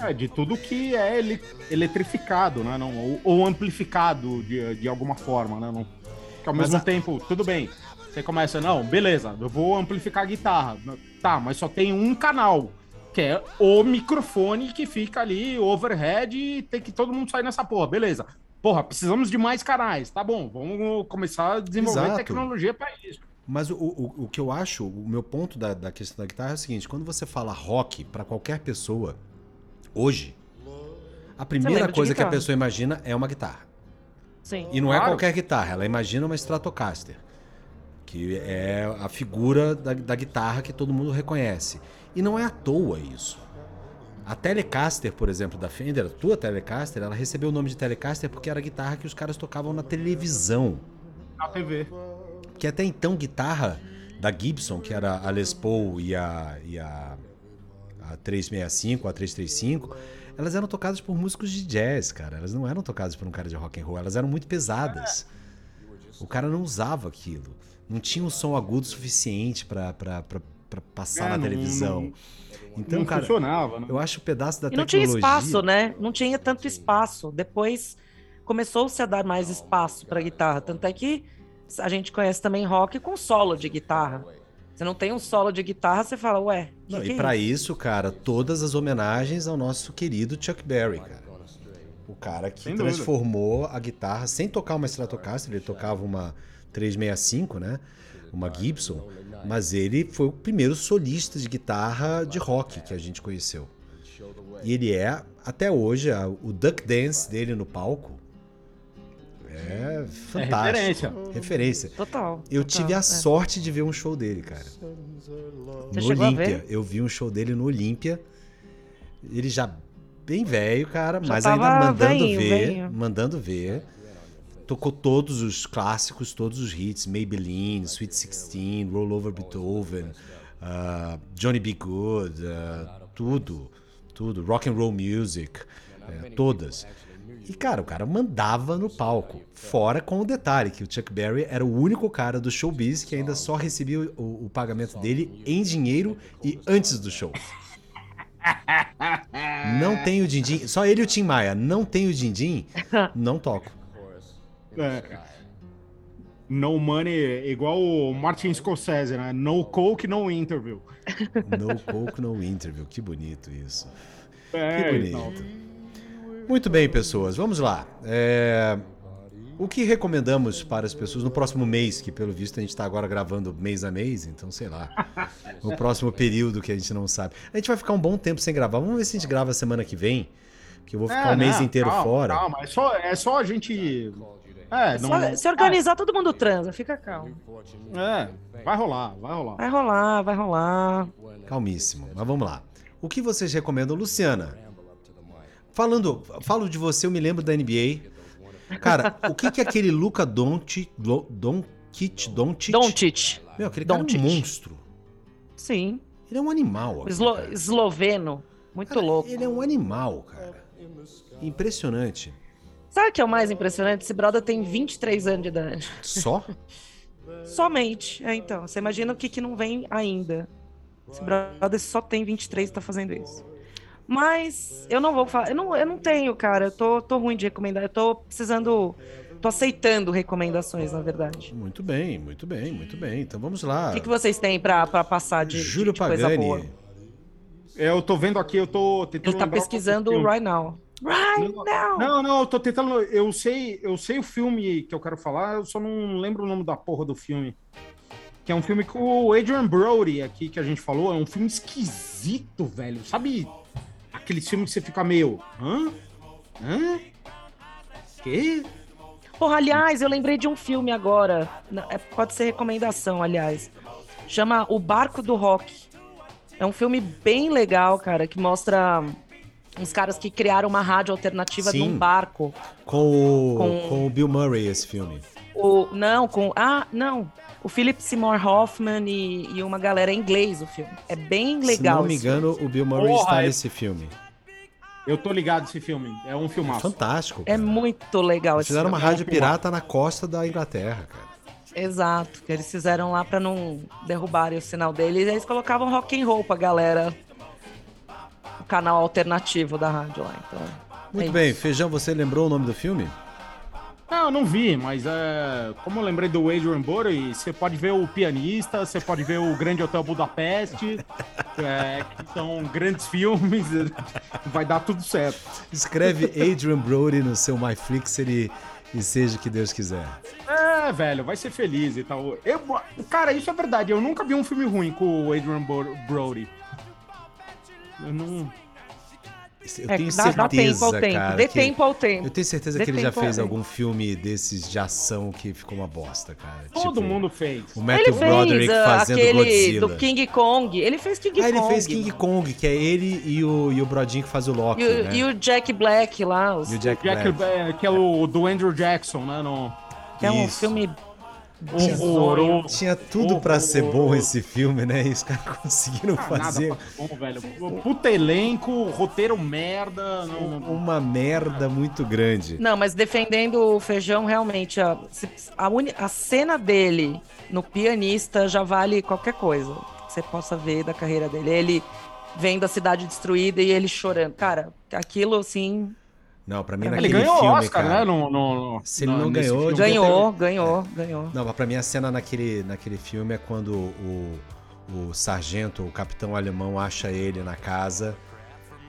É, de tudo que é ele- eletrificado, né? Não, ou, ou amplificado de, de alguma forma, né? Não, que ao Mas mesmo a- tempo, tudo bem. Você começa, não, beleza, eu vou amplificar a guitarra. Tá, mas só tem um canal, que é o microfone que fica ali, overhead, e tem que todo mundo sair nessa porra, beleza. Porra, precisamos de mais canais, tá bom, vamos começar a desenvolver Exato. tecnologia para isso. Mas o, o, o que eu acho, o meu ponto da, da questão da guitarra é o seguinte: quando você fala rock pra qualquer pessoa, hoje, a primeira coisa que a pessoa imagina é uma guitarra. Sim. E não é Claro. qualquer guitarra, ela imagina uma Stratocaster, que é a figura da, da guitarra que todo mundo reconhece. E não é à toa isso. A Telecaster, por exemplo, da Fender, a tua Telecaster, ela recebeu o nome de Telecaster porque era a guitarra que os caras tocavam na televisão. Na TV. Que até então, guitarra da Gibson, que era a Les Paul e a, e a, a 365, a 335, elas eram tocadas por músicos de jazz, cara. Elas não eram tocadas por um cara de rock and roll, elas eram muito pesadas. O cara não usava aquilo. Não tinha um som agudo suficiente pra passar É, na não- televisão. não- então, não cara, funcionava, né? eu acho o pedaço da E não tinha espaço, né? Não tinha tanto espaço. Depois começou-se a dar mais espaço para guitarra. Tanto é que a gente conhece também rock com solo de guitarra. Você não tem um solo de guitarra, você fala, ué. que Não, que e é pra isso? isso, cara, todas as homenagens ao nosso querido Chuck Berry, cara. O cara que Sem dúvida. transformou a guitarra sem tocar uma Stratocaster, ele tocava uma 365, né? Uma Gibson, mas ele foi o primeiro solista de guitarra de rock que a gente conheceu. E ele é, até hoje, o duck dance dele no palco É fantástico. referência. Referência. Total. Eu total, tive a é. sorte de ver um show dele, cara. Você no Olímpia. Eu vi um show dele no Olímpia. Ele já bem velho, cara, Já mas ainda mandando ver, mandando ver. Tocou todos os clássicos, todos os hits, Maybelline, Sweet Sixteen, Roll Over Beethoven, ah, Johnny B. Good, ah, tudo, tudo, Rock and Roll Music, eh, todas. E cara, o cara mandava no palco. Fora com o detalhe que o Chuck Berry era o único cara do showbiz que ainda só recebia o, o pagamento dele em dinheiro e antes do show. Não tem o din-din, só ele e o Tim Maia. Não tem o din-din, não toco. É. No money, igual o Martin Scorsese, né? No coke, no interview. No coke, no interview. Que bonito isso. É, Que bonito. Muito bem, pessoas. Vamos lá. É, O que recomendamos para as pessoas no próximo mês, que pelo visto a gente está agora gravando mês a mês, então sei lá. No próximo período que a gente não sabe. A gente vai ficar um bom tempo sem gravar. Vamos ver se a gente grava semana que vem. Que eu vou ficar É, o mês não, inteiro calma, fora. Calma, é só, é só a gente. É, não, Só- se organizar, todo mundo transa, fica calmo. é, vai rolar, vai rolar. Vai rolar, vai rolar. Calmíssimo. Mas vamos lá. O que vocês recomendam, Luciana? Falando, falo de você, eu me lembro da NBA. Cara, o que que é aquele Luca Doncic, Doncic, Doncic? Doncic. Meu, aquele cara é um monstro. Sim. Ele é um animal. Eslo- cara. esloveno. Muito Cara, louco. Ele é um animal, cara. Impressionante. Sabe o que é o mais impressionante? Esse brother tem 23 anos de idade. Só? Somente. É, então. Você imagina o que, que não vem ainda. Esse brother só tem 23 e tá fazendo isso. Mas eu não vou falar. Eu não, eu não tenho, cara. Eu tô, tô ruim de recomendar. Eu tô precisando. Tô aceitando recomendações, na verdade. Muito bem, muito bem, muito bem. Então vamos lá. O que, que vocês têm pra, pra passar de, de- Júlio de coisa boa? Pagani. É, Eu tô vendo aqui, eu tô tentando. Ele tá lembrar pesquisando é o right now. Right now! Não, não, eu tô tentando. Eu sei, eu sei o filme que eu quero falar, eu só não lembro o nome da porra do filme. Que é um filme com o Adrian Brody aqui que a gente falou. É um filme esquisito, velho. Sabe aquele filme que você fica meio. Hã? Hã? Quê? Porra, aliás, eu lembrei de um filme agora. É- pode ser recomendação, aliás. Chama O Barco do Rock. É um filme bem legal, cara, que mostra uns caras que criaram uma rádio alternativa Sim. num barco. Com o, Com- com o Bill Murray, esse filme. O, não, com. Ah, não. O Philip Seymour Hoffman e, e uma galera em inglês, o filme. É bem Se legal. não me esse engano, o Bill Murray Porra, está é- nesse filme. Eu tô ligado nesse filme. É um filmaço. Fantástico. É cara. muito legal esse Fizeram uma filme. rádio pirata na costa da Inglaterra, cara. Exato, que eles fizeram lá pra não derrubarem o sinal deles. Eles colocavam rock and roll pra galera. O canal alternativo da rádio lá. Então, Muito é bem, isso. Feijão, você lembrou o nome do filme? Não, eu não vi, mas é, como eu lembrei do Adrian Brody, você pode ver o Pianista, você pode ver o Grande Hotel Budapeste, é, que são grandes filmes, vai dar tudo certo. Escreve Adrian Brody no seu MyFlixer e, e seja o que Deus quiser. É, velho, vai ser feliz e tal. Eu, cara, isso é verdade, eu nunca vi um filme ruim com o Adrian Bro- Brody. Eu não... Eu É, tenho dá, dá tempo certeza, ao tempo. cara, Dê que- tempo ao tempo. Eu tenho certeza Dê que ele já tempo fez tempo. algum filme desses de ação que ficou uma bosta, cara. Todo Tipo, mundo fez. O Matthew Ele Broderick fez fazendo aquele Godzilla. do King Kong. Ele fez King ah, ele Kong. fez King Kong, que é ele e o, e o Brodinho que faz o Loki, E o, né? e o Jack Black lá. os- E o Jack Jack, Black. é, que é o do Andrew Jackson, né? No... que é um Isso. filme Horroroso. Tinha tudo pra ser bom esse filme, né? E os caras conseguiram Ah, nada fazer pra ser bom, velho. Puta elenco, roteiro merda. Não, não- uma merda muito grande. Não, mas defendendo o feijão, realmente, a, a, uni- a cena dele no pianista já vale qualquer coisa que você possa ver da carreira dele. Ele vendo a cidade destruída e ele chorando. Cara, aquilo assim. Não, pra mim Ele naquele Ele ganhou filme, Oscar, cara. né? No, no- no- Se ele não nesse ganhou, filme. Ganhou, ganhou, ganhou. Não, mas pra mim a cena naquele, naquele filme é quando o, o sargento, o capitão alemão, acha ele na casa.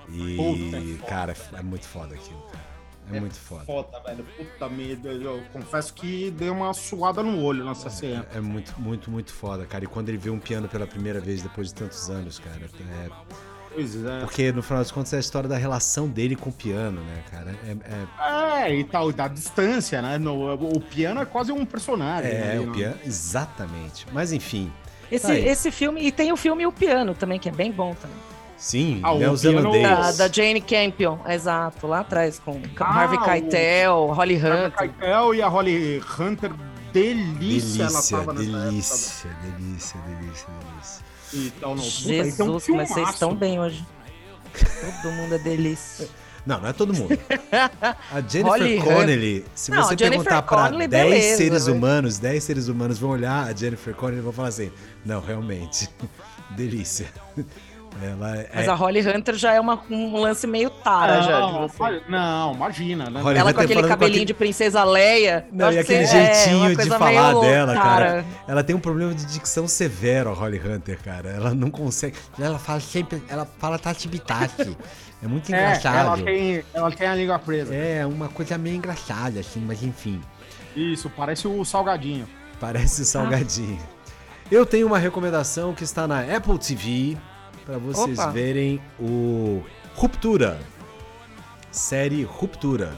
E, Puta, é foda. cara, é muito foda aquilo, cara. É, muito foda. Foda, velho. Puta merda. Eu confesso que deu uma suada no olho nessa cena. É muito, muito, muito foda, cara. E quando ele vê um piano pela primeira vez depois de tantos anos, cara, é, Pois é. Porque no final das contas é a história da relação dele com o piano, né, cara? É, é- É, e tal, da distância, né? No- o piano é quase um personagem. é, ali, o né? piano. Exatamente. Mas enfim. Esse, Tá esse filme, e tem o filme O Piano também, que é bem bom também. Sim, Ah, o neozelandês. Da, da Jane Campion, exato, lá atrás, com Ah, Harvey o- Keitel, Holly Harvey Hunt. Keitel e a Holly Hunter, delícia, ela Delícia, tava nessa delícia, delícia, delícia, delícia. época. E tal, não. Puta, aí tem um Jesus, mas vocês estão bem hoje. Todo mundo é delícia. Não, não é todo mundo. A Jennifer Holly Connelly, se Não, você perguntar pra Connelly, 10 beleza, seres né? humanos, 10 seres humanos vão olhar a Jennifer Connelly e vão falar assim: não, realmente, delícia. Ela é. Mas a Holly Hunter já é uma- um lance meio tara já de Não, você. não, imagina, né? Holly Ela Hunter com aquele falando com cabelinho aquele- de princesa Leia. Não, e aquele é jeitinho de coisa falar dela, cara. tara. Ela tem um problema de dicção severo, a Holly Hunter, cara. Ela não consegue. Ela fala sempre. Ela fala tati-bitachi. É muito É, ela engraçado. tem, ela tem a língua presa. É uma coisa meio engraçada, assim, mas enfim. Isso, parece o salgadinho. Parece salgadinho. Eu tenho uma recomendação que está na Apple TV para vocês Opa. verem o Ruptura. Série Ruptura.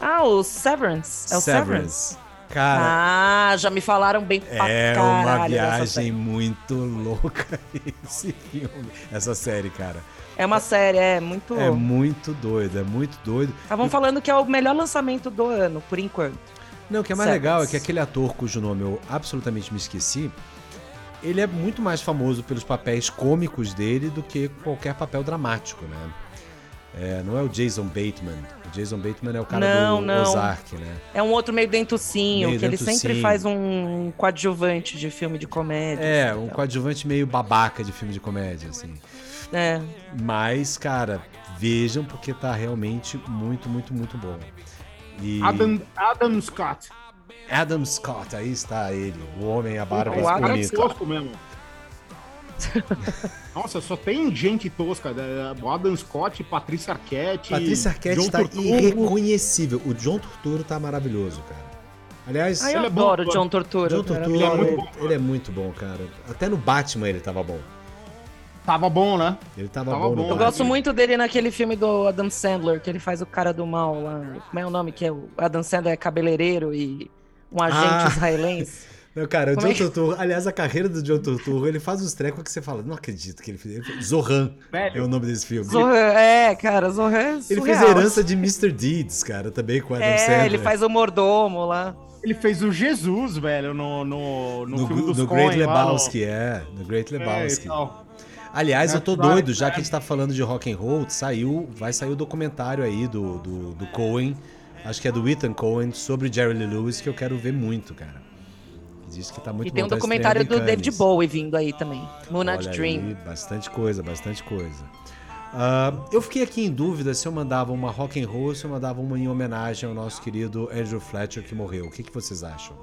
Ah, o Severance. É o Severance. Cara, Ah, já me falaram bem pra é uma viagem muito louca esse filme, essa série, cara. É uma série, é muito. É muito doido, é muito doido. Estavam falando que é o melhor lançamento do ano, por enquanto. Não, o que é mais Severance. legal é que aquele ator cujo nome eu absolutamente me esqueci, ele é muito mais famoso pelos papéis cômicos dele do que qualquer papel dramático, né? É, não é o Jason Bateman. O Jason Bateman é o cara Não, do não. Ozark, né? É um outro meio dentucinho, Meio que ele dentucinho. sempre faz um coadjuvante de filme de comédia. É, assim, um então. coadjuvante meio babaca de filme de comédia, assim. É. Mas, cara, vejam porque tá realmente muito, muito, muito bom. E Adam, Adam Scott. Adam Scott, aí está ele, o homem a barba O Adam cara é bonita. tosco mesmo. Nossa, só tem gente tosca. né? O Adam Scott, Patrícia Arquette. Patrícia Arquette John tá Turturro. irreconhecível. O John Turturro tá maravilhoso, cara. Aliás, Ah, eu Ele é bom, adoro o. John Tortura. John Turturro, Ele é muito bom. ele é muito bom, cara. Até no Batman ele tava bom. Tava bom, né? Ele tava, Tava bom, bom. Eu Batman. gosto muito dele naquele filme do Adam Sandler, que ele faz o cara do mal lá. Como é o nome? Que é o Adam Sandler é cabeleireiro e um agente Ah. israelense. Não, cara, o Como John é Turturro, aliás, a carreira do John Turturro, ele faz uns trecos que você fala, não acredito que ele fez. Ele fez- Zohan Velho. é o nome desse filme. Zohan, é, cara, Zohan é Ele fez a herança de Mr. Deeds, cara, também com Adam É, Sandler. ele faz o mordomo lá. Ele fez o Jesus, velho, no, no, no, no, filme dos no Coen Great lá no- Lebowski, é. No Great É, Lebowski. tal. Aliás, eu tô doido, já que a gente tá falando de rock and roll, saiu, vai sair o documentário aí do, do, do Cohen, acho que é do Ethan Cohen, sobre Jerry Lee Lewis, que eu quero ver muito, cara. Diz que tá muito e tem bom, um tá documentário do David. Bowie vindo aí também. Moonlight Olha Dream. aí, bastante coisa, bastante coisa. Ah, eu fiquei aqui em dúvida se eu mandava uma rock and roll ou se eu mandava uma em homenagem ao nosso querido Andrew Fletcher que morreu. O que, que vocês acham?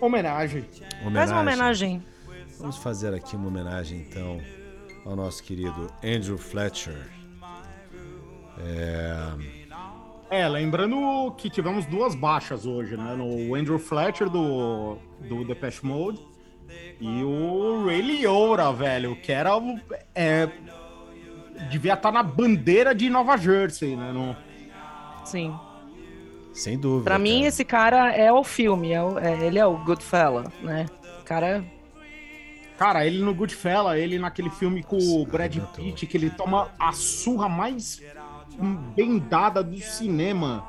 Homenagem. Faz uma homenagem. Vamos fazer aqui uma homenagem então ao nosso querido Andrew Fletcher. É, É, lembrando que tivemos duas baixas hoje, né? No Andrew Fletcher do, do Depeche Mode e o Ray Liotta, velho, que era o. É, devia estar na bandeira de Nova Jersey, né? No, Sim. sem dúvida. Pra mim, cara. esse cara é o filme. É o- é- ele é o Goodfella, né? O cara. Cara, ele no Goodfella, ele naquele filme com o Nossa, Brad arrebentou. Pitt, que ele toma a surra mais bem dada do cinema.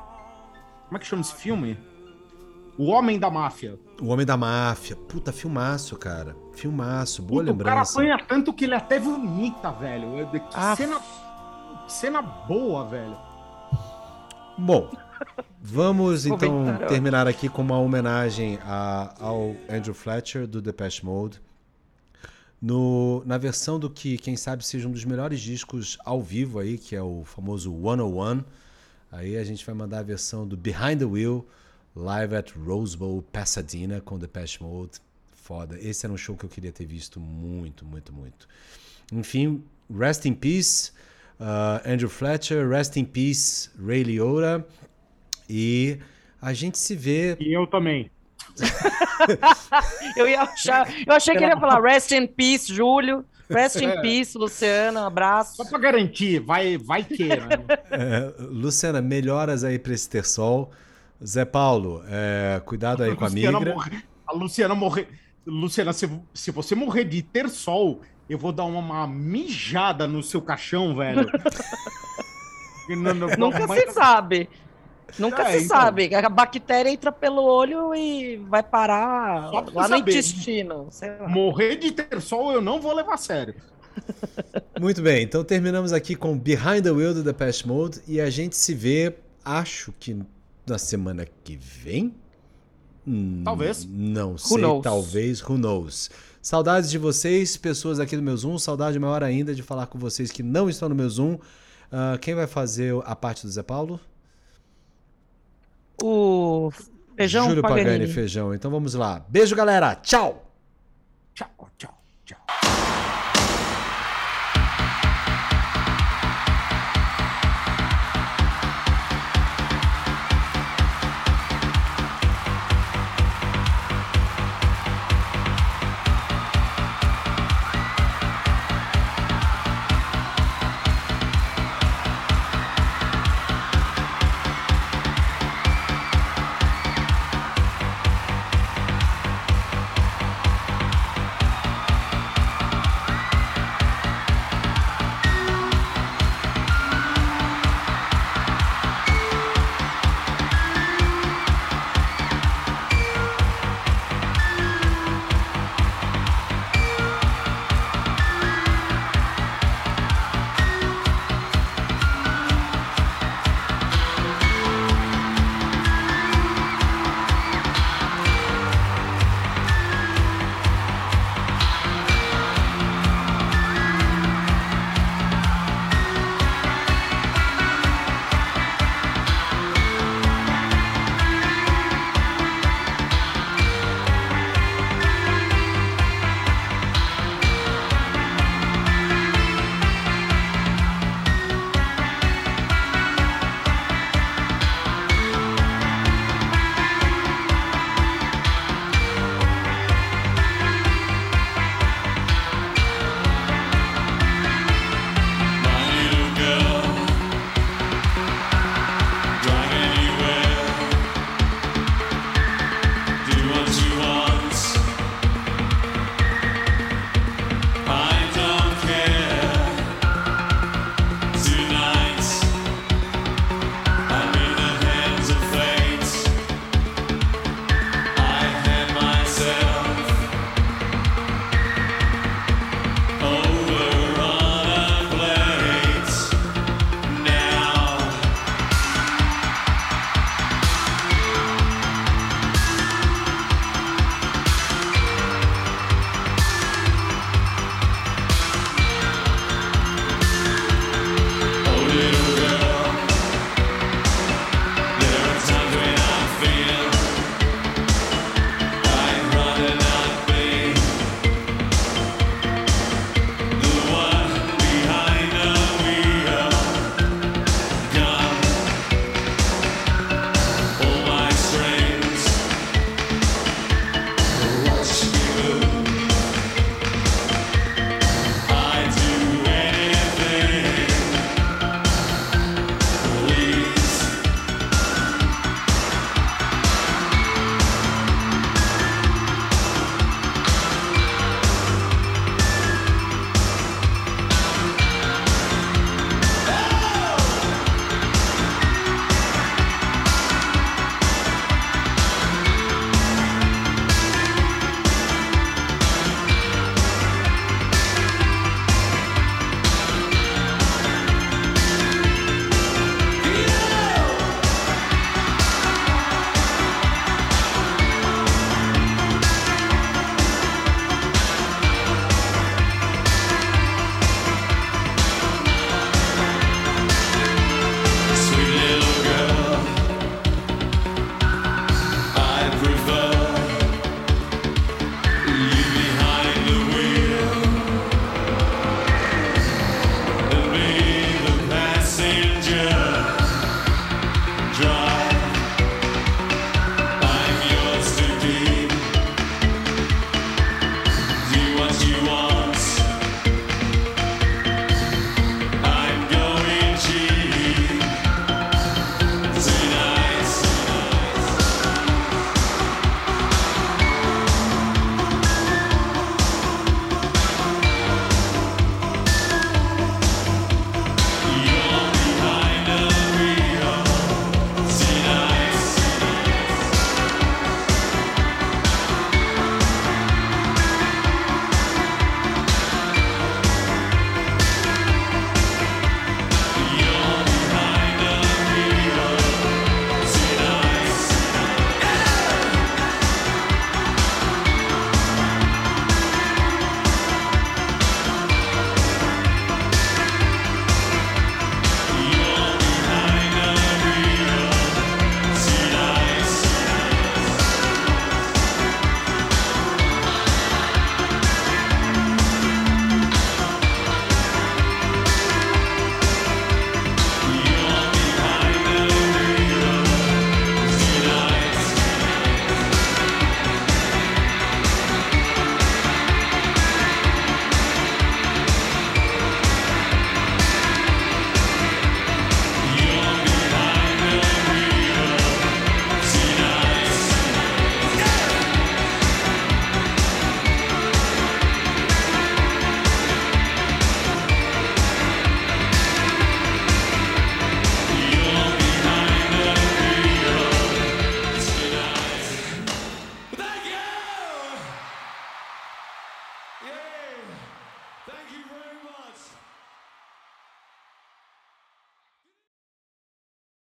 Como é que chama esse filme? O Homem da Máfia. O Homem da Máfia. Puta, filmaço, cara. Filmaço, boa Puta, o cara lembrança. apanha tanto que ele até vomita, velho. É Que Ah. cena, cena boa, velho. Bom, vamos então terminar aqui com uma homenagem a- ao Andrew Fletcher do Depeche Mode. No, na versão do que, quem sabe, seja um dos melhores discos ao vivo aí, que é o famoso 101. Aí a gente vai mandar a versão do Behind the Wheel, live at Rose Bowl, Pasadena, com Depeche Mode. Foda. Esse era um show que eu queria ter visto muito, muito, muito. Enfim, rest in peace, uh, Andrew Fletcher, rest in peace, Ray Liotta. E a gente se vê. E eu também. Eu ia achar. Eu achei que ele ia falar Rest in Peace, Júlio. Rest in É. peace, Luciano. Abraço. Só pra garantir, vai, vai que, né? É, Luciana, melhoras aí pra esse terçol. Zé Paulo, é, cuidado aí com a Luciana migra. morre- a Luciana morrer. Luciana, se, se você morrer de ter sol, eu vou dar uma, uma mijada no seu caixão, velho. Não, não, Nunca mas- se sabe. Nunca É, se então. sabe. A bactéria entra pelo olho e vai parar lá no saber. intestino. sei lá. Morrer de ter sol eu não vou levar a sério. Muito bem, então terminamos aqui com Behind the Wheel do Depeche Mode e a gente se vê, acho que na semana que vem? Hum, Talvez. Não sei, knows? talvez, who knows. Saudades de vocês, pessoas aqui do meu Zoom, saudade maior ainda de falar com vocês que não estão no meu Zoom. Ah, quem vai fazer a parte do Zé Paulo? O feijão Júlio Pagani. Paganini. Feijão. Então vamos lá. Beijo, galera. Tchau! Tchau, tchau, tchau.